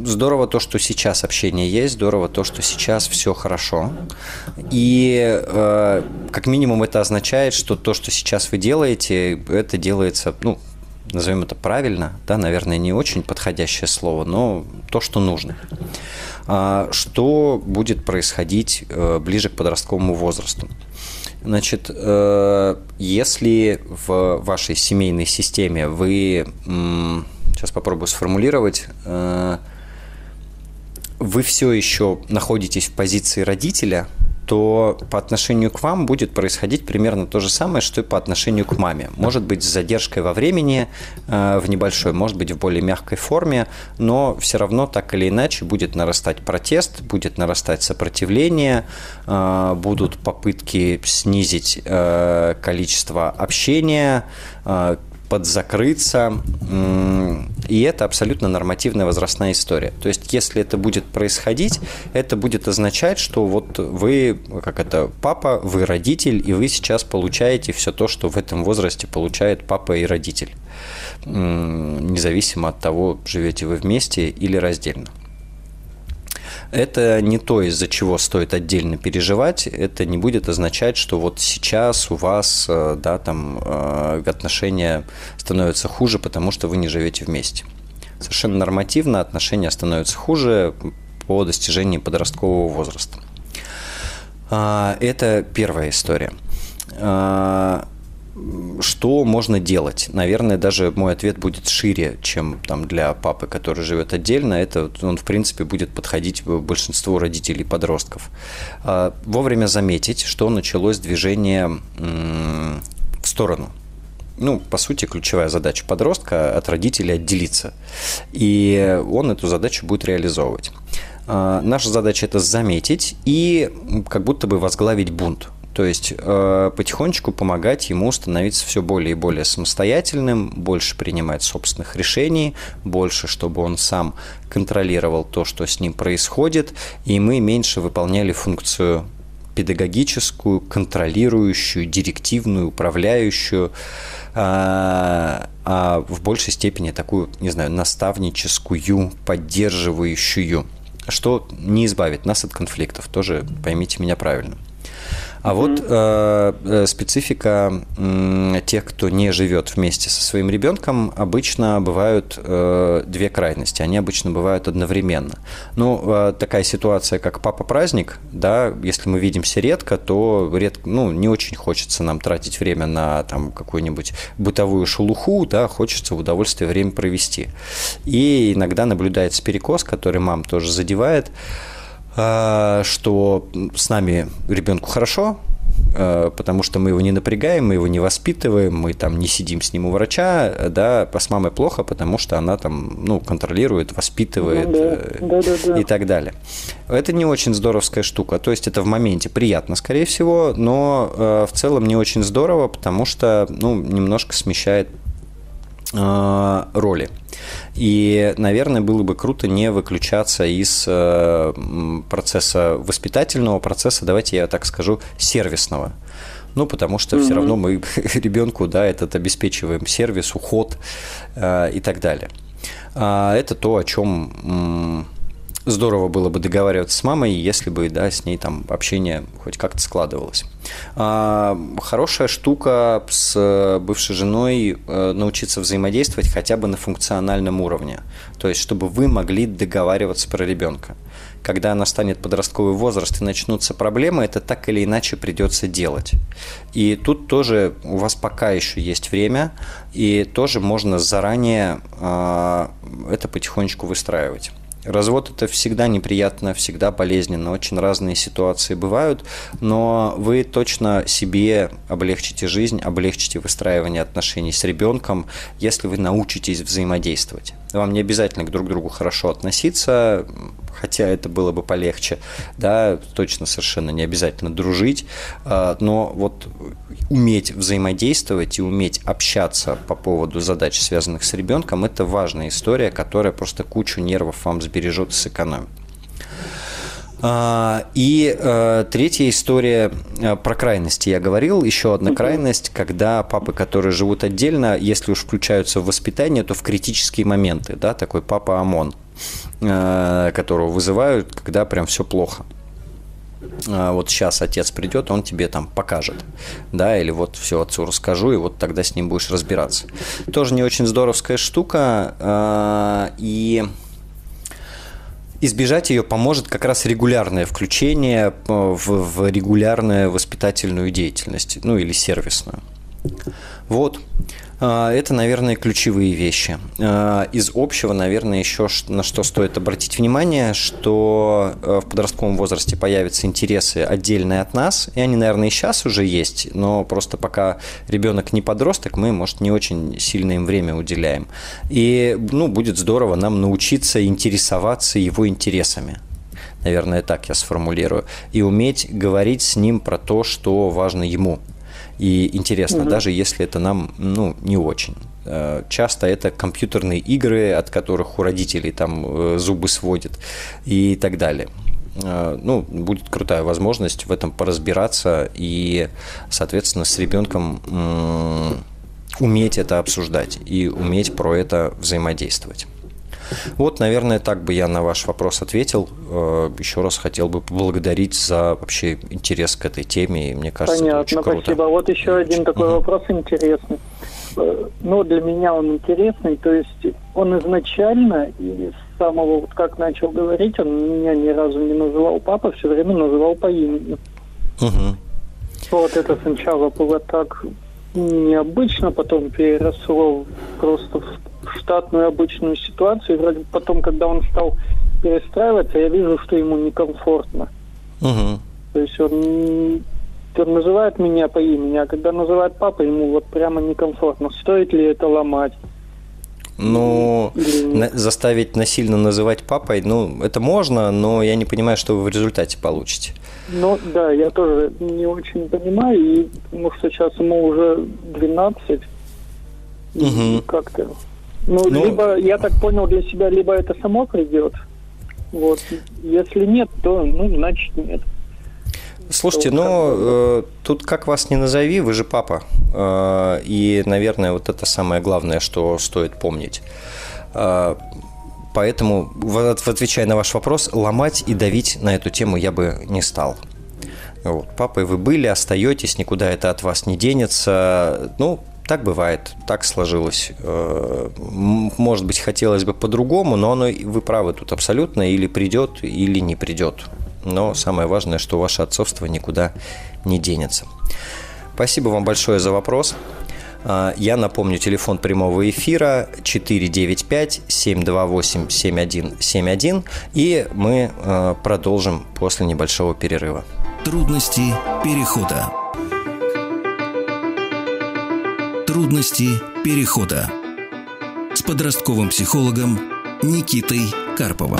Здорово то, что сейчас общение есть, здорово то, что сейчас все хорошо. И э, как минимум это означает, что то, что сейчас вы делаете, это делается ну, назовем это правильно, да, наверное, не очень подходящее слово, но то, что нужно. А, что будет происходить э, ближе к подростковому возрасту? Значит, э, если в вашей семейной системе вы, сейчас попробую сформулировать, э, вы все еще находитесь в позиции родителя – то по отношению к вам будет происходить примерно то же самое, что и по отношению к маме. Может быть, с задержкой во времени э, в небольшой, может быть, в более мягкой форме, но все равно так или иначе будет нарастать протест, будет нарастать сопротивление, э, будут попытки снизить количество общения, подзакрыться, и это абсолютно нормативная возрастная история. То есть, если это будет происходить, это будет означать, что вот вы, как это, папа, вы родитель, и вы сейчас получаете все то, что в этом возрасте получает папа и родитель, независимо от того, живете вы вместе или раздельно. Это не то, из-за чего стоит отдельно переживать. Это не будет означать, что вот сейчас у вас э, да, там, э, отношения становятся хуже, потому что вы не живете вместе. Совершенно нормативно отношения становятся хуже по достижении подросткового возраста. А, это первая история. Что можно делать? Наверное, даже мой ответ будет шире, чем там для папы, который живет отдельно. Это он, в принципе, будет подходить большинству родителей подростков. А, вовремя заметить, что началось движение в сторону ну, по сути, ключевая задача подростка от родителей отделиться. И он эту задачу будет реализовывать. А, наша задача это заметить и как будто бы возглавить бунт. То есть э, потихонечку помогать ему становиться все более и более самостоятельным, больше принимать собственных решений, больше, чтобы он сам контролировал то, что с ним происходит, и мы меньше выполняли функцию педагогическую, контролирующую, директивную, управляющую, а, а в большей степени такую, не знаю, наставническую, поддерживающую, что не избавит нас от конфликтов, тоже поймите меня правильно. А вот э, э, специфика э, тех, кто не живет вместе со своим ребенком, обычно бывают э, две крайности. Они обычно бывают одновременно. Ну, э, такая ситуация, как папа праздник, да, если мы видимся редко, то редко, ну, не очень хочется нам тратить время на там какую-нибудь бытовую шелуху, да, хочется в удовольствие время провести. И иногда наблюдается перекос, который мам тоже задевает. А, что с нами ребенку хорошо, а, потому что мы его не напрягаем, мы его не воспитываем, мы там не сидим с ним у врача, да, с мамой плохо, потому что она там, ну, контролирует, воспитывает ну, да. Да, да, да. и так далее. Это не очень здоровская штука, то есть это в моменте приятно, скорее всего, но э, в целом не очень здорово, потому что, ну, немножко смещает э, роли. И, наверное, было бы круто не выключаться из э, процесса воспитательного процесса, давайте я так скажу, сервисного. Ну, потому что mm-hmm. все равно мы ребенку, да, этот обеспечиваем сервис, уход э, и так далее. А это то, о чем здорово было бы договариваться с мамой, если бы, да, с ней там общение хоть как-то складывалось. А, хорошая штука с бывшей женой э, научиться взаимодействовать хотя бы на функциональном уровне. То есть, чтобы вы могли договариваться про ребенка. Когда настанет подростковый возраст и начнутся проблемы, это так или иначе придется делать. И тут тоже у вас пока еще есть время, и тоже можно заранее э, это потихонечку выстраивать. Развод это всегда неприятно, всегда болезненно, очень разные ситуации бывают, но вы точно себе облегчите жизнь, облегчите выстраивание отношений с ребенком, если вы научитесь взаимодействовать. Вам не обязательно к друг другу хорошо относиться, хотя это было бы полегче, да, точно совершенно не обязательно дружить, а, но вот уметь взаимодействовать и уметь общаться по поводу задач, связанных с ребенком, это важная история, которая просто кучу нервов вам сбережет и сэкономит. А, и э, третья история э, про крайности. Я говорил, еще одна крайность, когда папы, которые живут отдельно, если уж включаются в воспитание, то в критические моменты, да, такой папа ОМОН, э, которого вызывают, когда прям все плохо. а, вот сейчас отец придет, он тебе там покажет, да, или вот все отцу расскажу, и вот тогда с ним будешь разбираться. Тоже не очень здоровская штука, а, и избежать ее поможет как раз регулярное включение в, в регулярную воспитательную деятельность, ну или сервисную. Вот. А, это, наверное, ключевые вещи. А, из общего, наверное, еще на что стоит обратить внимание, что э, в подростковом возрасте появятся интересы отдельные от нас, и они, наверное, и сейчас уже есть, но просто пока ребенок не подросток, мы, может, не очень сильно им время уделяем. И, ну, будет здорово нам научиться интересоваться его интересами наверное, так я сформулирую, и уметь говорить с ним про то, что важно ему и интересно, угу. даже если это нам ну, не очень. Э, часто это компьютерные игры, от которых у родителей там э, зубы сводят и так далее. Э, ну, будет крутая возможность в этом поразбираться и, соответственно, с ребенком уметь это обсуждать и уметь про это взаимодействовать. Вот, наверное, так бы я на ваш вопрос ответил. Э, Еще раз хотел бы поблагодарить за вообще интерес к этой теме. И мне кажется, Понятно, это очень круто. спасибо. Вот еще один такой угу. вопрос интересный. Э, ну, для меня он интересный. То есть он изначально и с самого, вот как начал говорить, он меня ни разу не называл папа, все время называл по имени. Угу. Вот это сначала было так необычно, потом переросло просто в штатную обычную ситуацию. И вроде потом, когда он стал перестраиваться, я вижу, что ему некомфортно. Угу. То есть он, он называет меня по имени, а когда называет папа, ему вот прямо некомфортно. Стоит ли это ломать? Ну, на, заставить насильно называть папой, ну, это можно, но я не понимаю, что вы в результате получите. Ну, да, я тоже не очень понимаю, и потому что сейчас ему уже 12, угу. как-то ну, ну, либо, я так понял для себя, либо это само придет. Вот. Если нет, то, ну, значит, нет. Слушайте, ну, э, тут как вас не назови, вы же папа. Э, и, наверное, вот это самое главное, что стоит помнить. Э, поэтому, вот, отвечая на ваш вопрос, ломать и давить на эту тему я бы не стал. Вот. Папой вы были, остаетесь, никуда это от вас не денется. Ну, так бывает, так сложилось. Э, может быть, хотелось бы по-другому, но оно, вы правы тут абсолютно, или придет, или не придет. Но самое важное, что ваше отцовство никуда не денется. Спасибо вам большое за вопрос. Э, я напомню, телефон прямого эфира 495-728-7171, и мы э, продолжим после небольшого перерыва. Трудности перехода. Трудности перехода с подростковым психологом Никитой Карповым.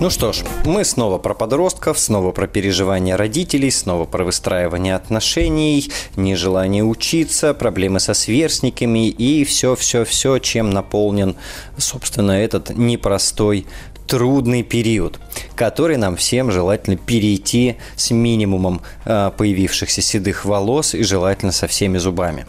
Ну что ж, мы снова про подростков, снова про переживания родителей, снова про выстраивание отношений, нежелание учиться, проблемы со сверстниками и все-все-все, чем наполнен, собственно, этот непростой трудный период, который нам всем желательно перейти с минимумом а, появившихся седых волос и желательно со всеми зубами.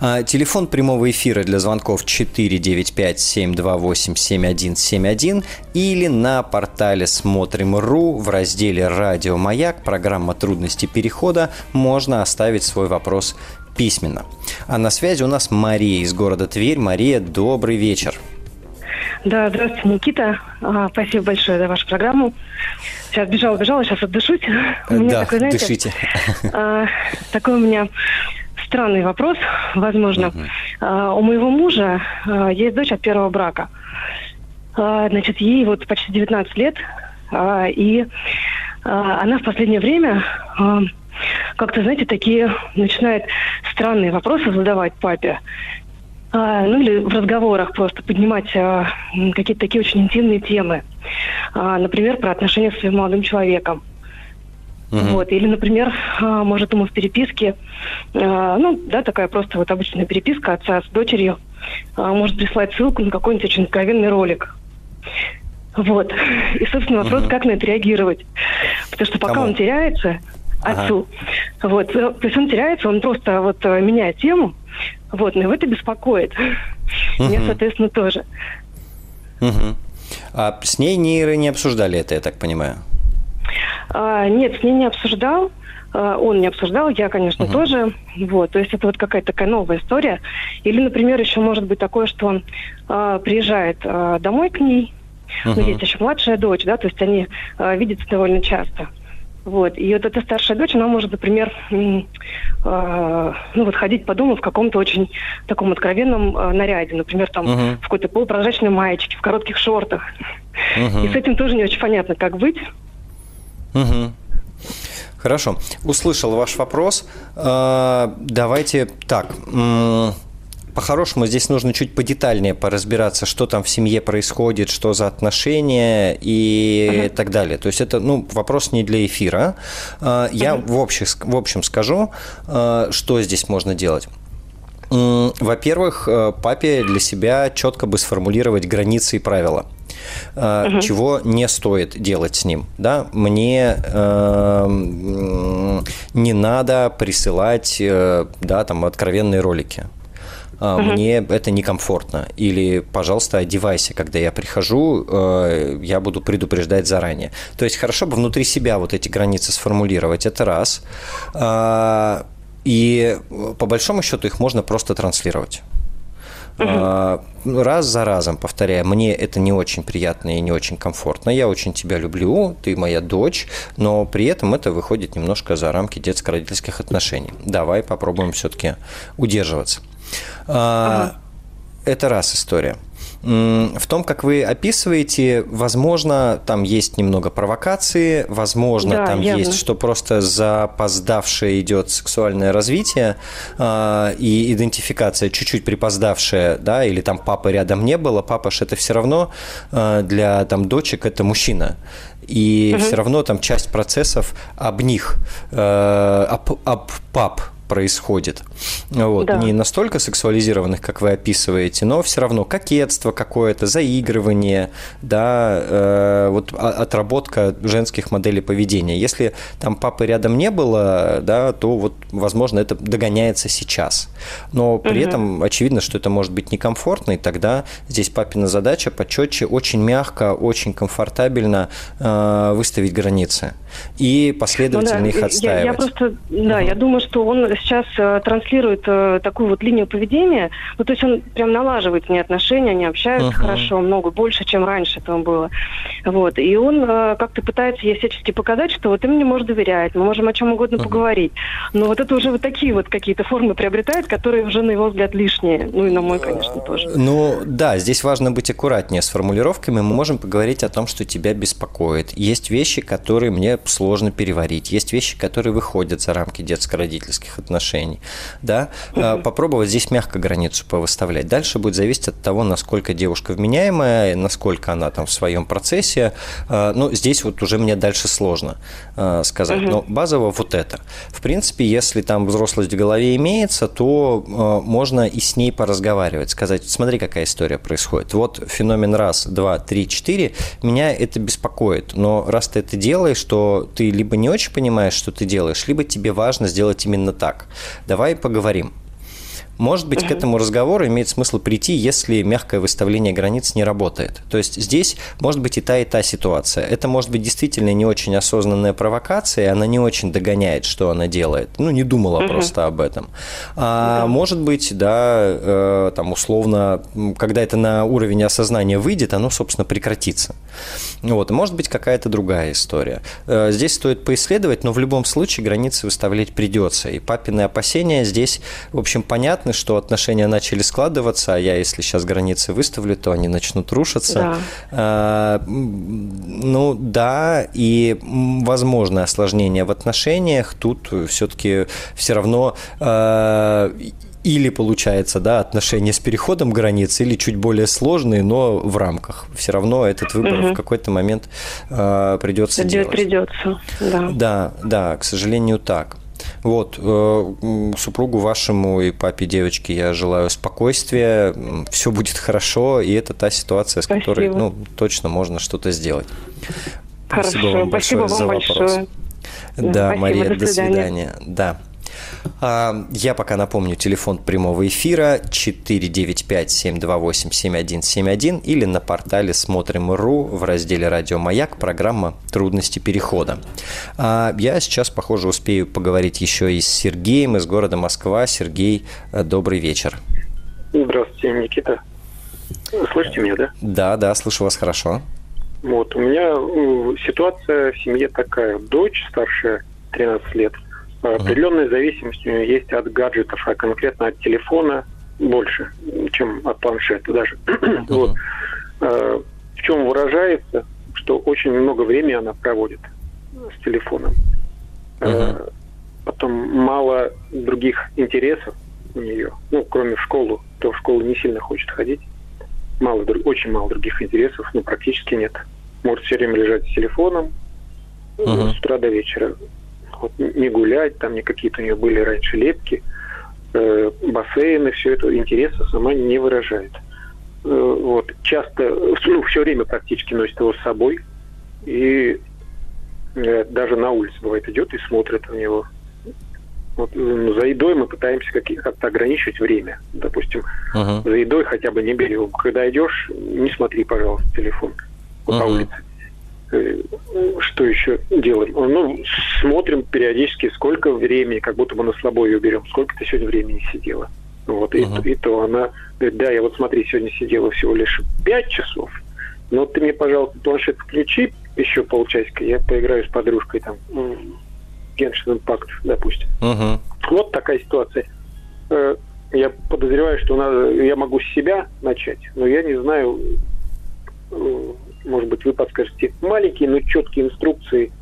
А, телефон прямого эфира для звонков 495-728-7171 или на портале Смотрим.ру в разделе «Радио Маяк» программа «Трудности перехода» можно оставить свой вопрос письменно. А на связи у нас Мария из города Тверь. Мария, добрый вечер. Да, здравствуйте, Никита. А, спасибо большое за вашу программу. Сейчас бежала, бежала, сейчас отдышусь. У меня да, такой, знаете, дышите. А, такой у меня странный вопрос, возможно. Угу. А, у моего мужа а, есть дочь от первого брака. А, значит, ей вот почти 19 лет, а, и а, она в последнее время а, как-то, знаете, такие начинает странные вопросы задавать папе. А, ну или в разговорах просто поднимать а, какие-то такие очень интимные темы. А, например, про отношения с своим молодым человеком. Uh-huh. Вот. Или, например, а, может ему в переписке, а, ну, да, такая просто вот обычная переписка отца с дочерью, а, может прислать ссылку на какой-нибудь очень откровенный ролик. Вот. И, собственно, вопрос, uh-huh. как на это реагировать. Потому что пока Кому? он теряется, отцу, ага. вот, то есть он теряется, он просто вот меняет тему, вот, но его это беспокоит. Угу. Меня, соответственно, тоже. Угу. А с ней не, не обсуждали это, я так понимаю? А, нет, с ней не обсуждал. А, он не обсуждал, я, конечно, uh-huh. тоже. Вот, то есть это вот какая-то такая новая история. Или, например, еще может быть такое, что он а, приезжает а, домой к ней, uh-huh. но есть еще младшая дочь, да, то есть они а, видятся довольно часто. Вот. И вот эта старшая дочь, она может, например, э, ну вот ходить по дому в каком-то очень таком откровенном э, наряде. Например, там uh-huh. в какой-то полупрозрачной маечке, в коротких шортах. Uh-huh. И с этим тоже не очень понятно, как быть. Uh-huh. Хорошо. Услышал ваш вопрос. Э, давайте так. По-хорошему здесь нужно чуть подетальнее поразбираться, что там в семье происходит, что за отношения и uh-huh. так далее. То есть это ну, вопрос не для эфира. Э, я uh-huh. в, общем, в общем скажу, э, что здесь можно делать. Во-первых, папе для себя четко бы сформулировать границы и правила угу. чего не стоит делать с ним. Да? Мне э, не надо присылать э, да, там, откровенные ролики Uh-huh. мне это некомфортно. Или, пожалуйста, одевайся, когда я прихожу, э, я буду предупреждать заранее. То есть хорошо бы внутри себя вот эти границы сформулировать, это раз. А, и по большому счету их можно просто транслировать. Угу. Раз за разом повторяя, мне это не очень приятно и не очень комфортно. Я очень тебя люблю, ты моя дочь, но при этом это выходит немножко за рамки детско-родительских отношений. Давай попробуем все-таки удерживаться. А, ага. Это раз история в том, как вы описываете, возможно, там есть немного провокации, возможно, да, там явно. есть, что просто запоздавшее идет сексуальное развитие э, и идентификация чуть-чуть припоздавшая, да, или там папы рядом не было, папа ж это все равно э, для там дочек это мужчина. И угу. все равно там часть процессов об них, э, об, об пап, происходит. Вот. Да. Не настолько сексуализированных, как вы описываете, но все равно кокетство какое-то, заигрывание, да, э, вот отработка женских моделей поведения. Если там папы рядом не было, да, то вот, возможно, это догоняется сейчас. Но при угу. этом очевидно, что это может быть некомфортно, и тогда здесь папина задача почетче, очень мягко, очень комфортабельно э, выставить границы и последовательно ну, да, их отстаивать. Я, я просто, да, угу. я думаю, что он сейчас э, транслирует э, такую вот линию поведения, ну, то есть он прям налаживает с ней отношения, они общаются uh-huh. хорошо, много больше, чем раньше там было. Вот. И он э, как-то пытается ей всячески показать, что вот ты мне можешь доверять, мы можем о чем угодно uh-huh. поговорить. Но вот это уже вот такие вот какие-то формы приобретает, которые уже, на его взгляд, лишние. Ну, и на мой, конечно, тоже. Ну, да, здесь важно быть аккуратнее с формулировками. Мы можем поговорить о том, что тебя беспокоит. Есть вещи, которые мне сложно переварить. Есть вещи, которые выходят за рамки детско-родительских отношений отношений, да, угу. попробовать здесь мягко границу повыставлять. Дальше будет зависеть от того, насколько девушка вменяемая, насколько она там в своем процессе. А, ну, здесь вот уже мне дальше сложно а, сказать. Угу. Но базово вот это. В принципе, если там взрослость в голове имеется, то можно и с ней поразговаривать, сказать, смотри, какая история происходит. Вот феномен раз, два, три, четыре, меня это беспокоит. Но раз ты это делаешь, то ты либо не очень понимаешь, что ты делаешь, либо тебе важно сделать именно так. Давай поговорим. Может быть, к этому разговору имеет смысл прийти, если мягкое выставление границ не работает. То есть здесь может быть и та, и та ситуация. Это может быть действительно не очень осознанная провокация, она не очень догоняет, что она делает. Ну, не думала угу. просто об этом. А да. может быть, да, э, там условно, когда это на уровень осознания выйдет, оно, собственно, прекратится. Вот. может быть, какая-то другая история. Э, здесь стоит поисследовать, но в любом случае границы выставлять придется. И папины опасения здесь, в общем, понятны понятно, что отношения начали складываться, а я, если сейчас границы выставлю, то они начнут рушиться. Да. А, ну да, и возможно осложнение в отношениях. Тут все-таки все равно а, или получается, да, отношения с переходом границ, или чуть более сложные, но в рамках. Все равно этот выбор угу. в какой-то момент э, придется Придет, делать. Придется, да. Да, да, к сожалению, так. Вот, э, супругу вашему и папе девочки я желаю спокойствия, все будет хорошо, и это та ситуация, с Спасибо. которой ну, точно можно что-то сделать. Хорошо, спасибо вам большое спасибо вам за вопрос. Да, Спасибо, Мария, до свидания. До свидания. Да. А, я пока напомню, телефон прямого эфира 495-728-7171 или на портале Смотрим.ру в разделе «Радио Маяк» программа «Трудности перехода». А я сейчас, похоже, успею поговорить еще и с Сергеем из города Москва. Сергей, э, добрый вечер. Здравствуйте, Никита. Слышите меня, да? Да, да, слышу вас хорошо. Вот, у меня ситуация в семье такая. Дочь старшая, 13 лет, uh-huh. определенная зависимость у нее есть от гаджетов, а конкретно от телефона больше, чем от планшета даже. Uh-huh. вот. А, в чем выражается, что очень много времени она проводит с телефоном. Uh-huh. Потом мало других интересов у нее, ну, кроме в школу, то в школу не сильно хочет ходить. Мало, очень мало других интересов, ну, практически нет. Может все время лежать с телефоном uh-huh. с утра до вечера. Вот, не гулять, там не какие-то у нее были раньше лепки, э, бассейны, все это интереса сама не выражает. Э, вот, часто, ну, все время практически носит его с собой. И э, даже на улице бывает идет и смотрит на него. Вот, за едой мы пытаемся как-то ограничивать время. Допустим, uh-huh. за едой хотя бы не берем. Когда идешь, не смотри, пожалуйста, телефон uh-huh. по улице. Э, что еще делаем? Ну, смотрим периодически, сколько времени, как будто бы на слабо ее берем, сколько ты сегодня времени сидела. Вот, uh-huh. и, и то она говорит, да, я вот смотри, сегодня сидела всего лишь 5 часов, но ты мне, пожалуйста, планшет включи еще полчасика, я поиграю с подружкой там Genshin Impact, допустим. Uh-huh. Вот такая ситуация. Э, я подозреваю, что надо, я могу с себя начать, но я не знаю, э, может быть, вы подскажете, маленькие, но четкие инструкции,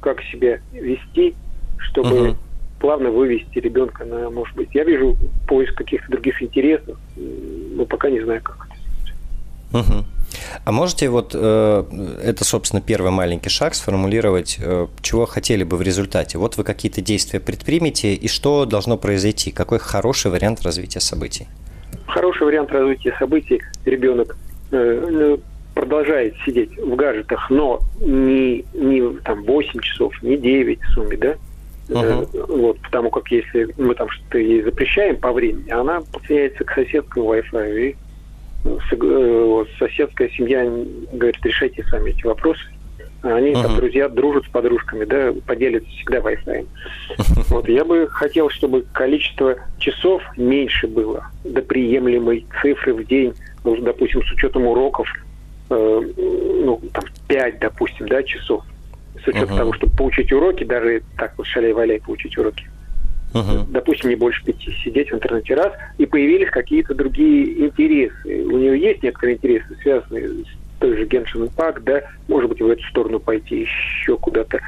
как себя вести, чтобы uh-huh. плавно вывести ребенка на, может быть, я вижу поиск каких-то других интересов, но пока не знаю, как это сделать. Uh-huh. А можете вот, э, это, собственно, первый маленький шаг, сформулировать, э, чего хотели бы в результате? Вот вы какие-то действия предпримете, и что должно произойти? Какой хороший вариант развития событий? Хороший вариант развития событий. Ребенок э, продолжает сидеть в гаджетах, но не, не там 8 часов, не 9 в сумме, да? Uh-huh. Вот, потому как если мы там что-то ей запрещаем по времени, она подсоединяется к соседскому Wi-Fi и Э, вот, соседская семья говорит, решайте сами эти вопросы. Они uh-huh. там друзья дружат с подружками, да, поделятся всегда Wi-Fi. Вот я бы хотел, чтобы количество часов меньше было до приемлемой цифры в день, ну, допустим, с учетом уроков, э, ну, там, 5, допустим, да, часов. С учетом uh-huh. того, чтобы получить уроки, даже так вот шаляй-валяй получить уроки uh-huh. допустим, не больше пяти, сидеть в интернете раз, и появились какие-то другие интересы. У нее есть некоторые интересы, связанные с той же Genshin Impact, да, может быть, в эту сторону пойти еще куда-то.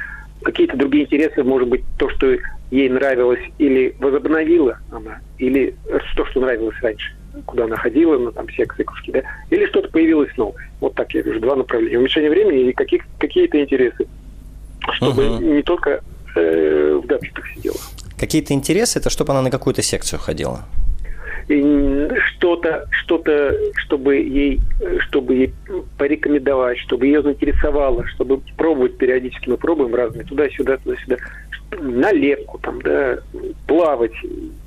Какие-то другие интересы, может быть, то, что ей нравилось, или возобновила она, или то, что нравилось раньше куда она ходила, ну, там, секс, кружки, да, или что-то появилось новое. Вот так я вижу, два направления. Уменьшение времени и каких, какие-то интересы, чтобы uh-huh. не только э, в гаджетах сидела. Какие-то интересы, это чтобы она на какую-то секцию ходила? что-то, что-то, чтобы ей, чтобы ей порекомендовать, чтобы ее заинтересовало, чтобы пробовать периодически, мы пробуем разные, туда-сюда, туда-сюда, налепку там, да, плавать,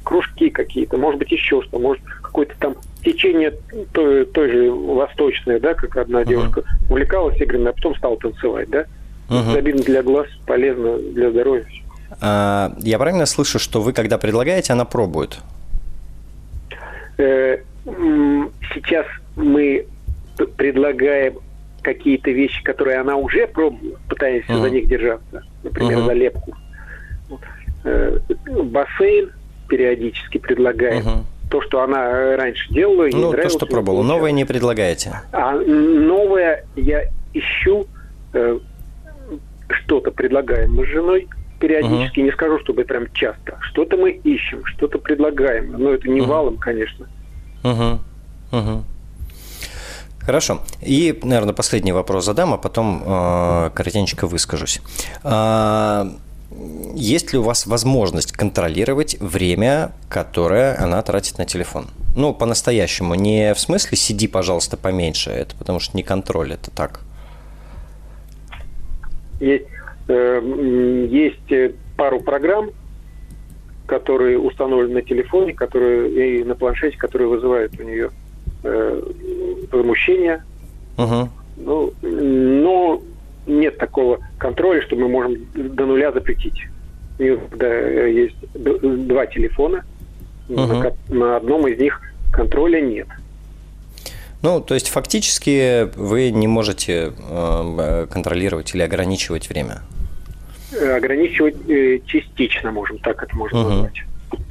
кружки какие-то, может быть, еще что, может, какое-то там течение той, той же восточное, да, как одна uh-huh. девушка увлекалась играми, а потом стала танцевать, да. Uh-huh. Обидно для глаз, полезно для здоровья. А, я правильно слышу, что вы, когда предлагаете, она пробует? Э, сейчас мы предлагаем какие-то вещи, которые она уже пробовала, пытаясь uh-huh. за них держаться. Например, uh-huh. залепку. Э, бассейн периодически предлагаем. Uh-huh. То, что она раньше делала, ей Ну, то, что пробовала. Новое не предлагаете? А новое я ищу, э, что-то предлагаем мы с женой, периодически, uh-huh. не скажу, чтобы прям часто. Что-то мы ищем, что-то предлагаем. Но это не uh-huh. валом, конечно. Uh-huh. Uh-huh. Хорошо. И, наверное, последний вопрос задам, а потом э, коротенько выскажусь. Э, есть ли у вас возможность контролировать время, которое она тратит на телефон? Ну, по-настоящему. Не в смысле сиди, пожалуйста, поменьше. Это потому что не контроль, это так. Есть Э, есть э, пару программ, которые установлены на телефоне, которые и на планшете, которые вызывают у нее э, возмущение. Uh-huh. Ну, но нет такого контроля, что мы можем до нуля запретить. Когда есть два телефона, угу. на, на одном из них контроля нет. Ну, то есть фактически вы не можете э, контролировать или ограничивать время? Ограничивать э, частично, можем так это можно угу. назвать.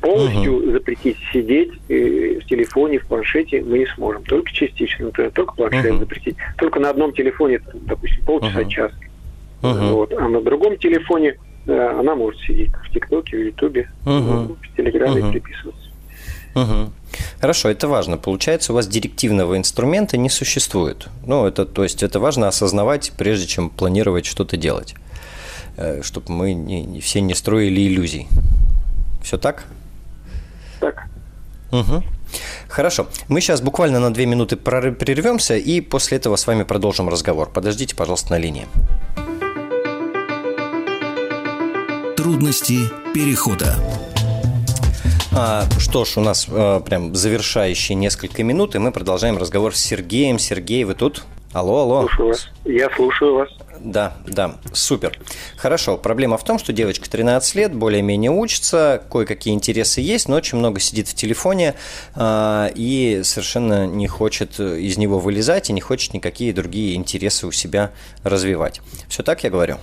Полностью угу. запретить сидеть э, в телефоне, в планшете мы не сможем. Только частично, например, только планшет угу. запретить. Только на одном телефоне, допустим, полчаса, угу. час. Угу. Вот. А на другом телефоне э, она может сидеть в ТикТоке, в Ютубе, угу. в Телеграме угу. переписываться. Угу. Хорошо, это важно. Получается, у вас директивного инструмента не существует. Ну, это, то есть это важно осознавать, прежде чем планировать что-то делать, э, чтобы мы не, не, все не строили иллюзий. Все так? Так. Угу. Хорошо. Мы сейчас буквально на две минуты прервемся и после этого с вами продолжим разговор. Подождите, пожалуйста, на линии. Трудности перехода. А, что ж, у нас а, прям завершающие несколько минут, и мы продолжаем разговор с Сергеем. Сергей, вы тут? Алло, алло. Слушаю вас. Я слушаю вас. Да, да, супер. Хорошо, проблема в том, что девочка 13 лет, более-менее учится, кое-какие интересы есть, но очень много сидит в телефоне э, и совершенно не хочет из него вылезать и не хочет никакие другие интересы у себя развивать. Все так я говорю?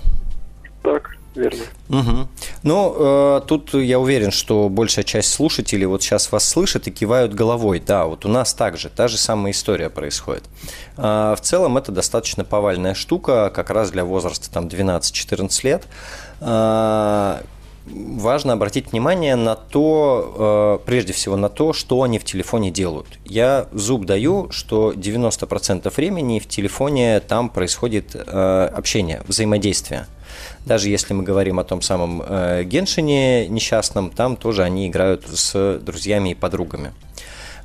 Так верно. Угу. Ну, э, тут я уверен, что большая часть слушателей вот сейчас вас слышат и кивают головой. Да, вот у нас также, та же самая история происходит. Э, в целом это достаточно повальная штука, как раз для возраста там 12-14 лет. Э, важно обратить внимание на то, э, прежде всего на то, что они в телефоне делают. Я зуб даю, что 90% времени в телефоне там происходит э, общение, взаимодействие. Даже если мы говорим о том самом э, Геншине несчастном, там тоже они играют с друзьями и подругами.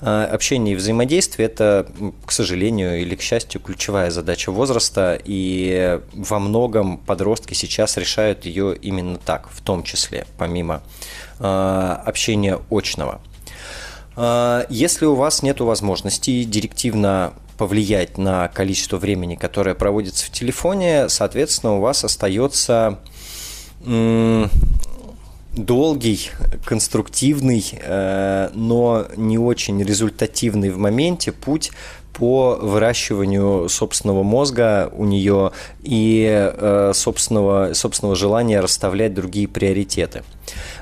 Э, общение и взаимодействие – это, к сожалению или к счастью, ключевая задача возраста, и во многом подростки сейчас решают ее именно так, в том числе, помимо э, общения очного. Э, если у вас нет возможности директивно повлиять на количество времени, которое проводится в телефоне, соответственно, у вас остается долгий, конструктивный, э, но не очень результативный в моменте путь по выращиванию собственного мозга у нее и э, собственного, собственного желания расставлять другие приоритеты.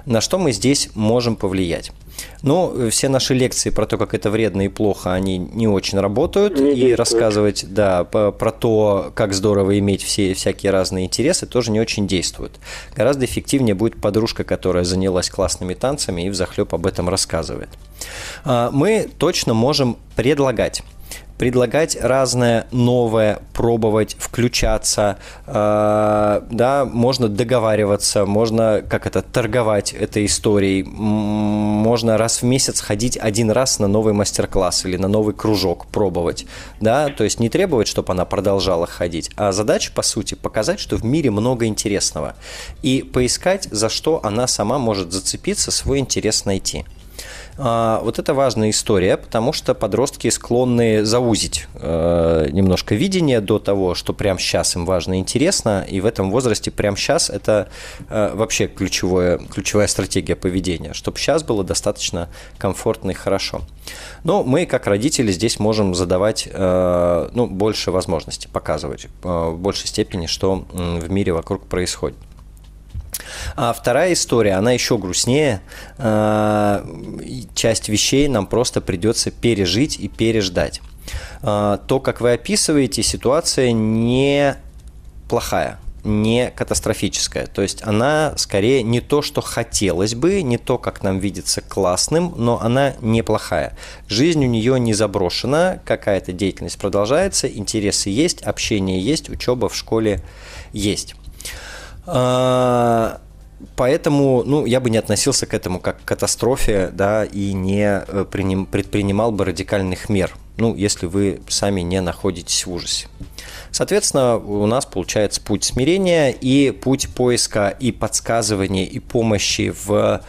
На что мы здесь можем повлиять? Ну, все наши лекции про то, как это вредно и плохо, они не очень работают. Не и рассказывать, да, про то, как здорово иметь все всякие разные интересы, тоже не очень действуют. Гораздо эффективнее будет подружка, которая занялась классными танцами и взахлеб об этом рассказывает. А, мы точно можем предлагать предлагать разное новое, пробовать, включаться, э, да, можно договариваться, можно как это торговать этой историей, можно раз в месяц ходить один раз на новый мастер-класс или на новый кружок пробовать, да, то есть не требовать, чтобы она продолжала ходить, а задача по сути показать, что в мире много интересного и поискать, за что она сама может зацепиться, свой интерес найти. А, вот это важная история, потому что подростки склонны заузить э, немножко видение до того, что прямо сейчас им важно и интересно, и в этом возрасте прямо сейчас это э, вообще ключевое, ключевая стратегия поведения, чтобы сейчас было достаточно комфортно и хорошо. Но мы, как родители, здесь можем задавать э, ну, больше возможностей, показывать в большей степени, что в мире вокруг происходит. А вторая история, она еще грустнее. А, часть вещей нам просто придется пережить и переждать. А, то, как вы описываете, ситуация не плохая не катастрофическая. То есть она скорее не то, что хотелось бы, не то, как нам видится классным, но она неплохая. Жизнь у нее не заброшена, какая-то деятельность продолжается, интересы есть, общение есть, учеба в школе есть. А, поэтому, ну, я бы не относился к этому как к катастрофе, да, и не э, предпринимал бы радикальных мер, ну, если вы сами не находитесь в ужасе. Соответственно, у нас получается путь смирения и путь поиска и подсказывания и помощи в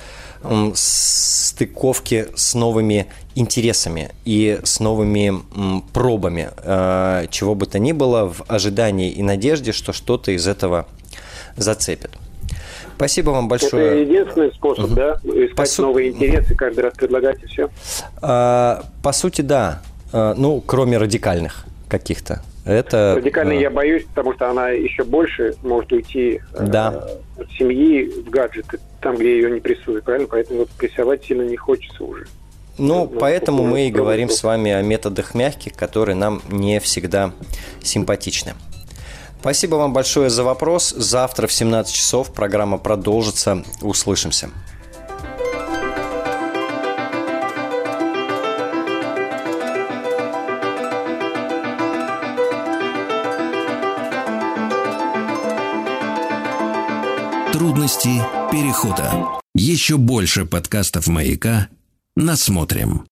стыковки с новыми интересами и с новыми пробами, э, чего бы то ни было, в ожидании и надежде, что что-то из этого зацепит. Спасибо вам большое. Это единственный способ, угу. да? Искать по су... новые интересы, каждый раз предлагать и все? А, по сути, да. А, ну, кроме радикальных каких-то. Это, Радикальной а... я боюсь, потому что она еще больше может уйти да. э, от семьи в гаджеты, там, где ее не прессуют, правильно? Поэтому вот прессовать сильно не хочется уже. Ну, ну поэтому мы и говорим с вами о методах мягких, которые нам не всегда симпатичны. Спасибо вам большое за вопрос. Завтра в 17 часов программа продолжится. Услышимся. Трудности перехода. Еще больше подкастов «Маяка» насмотрим.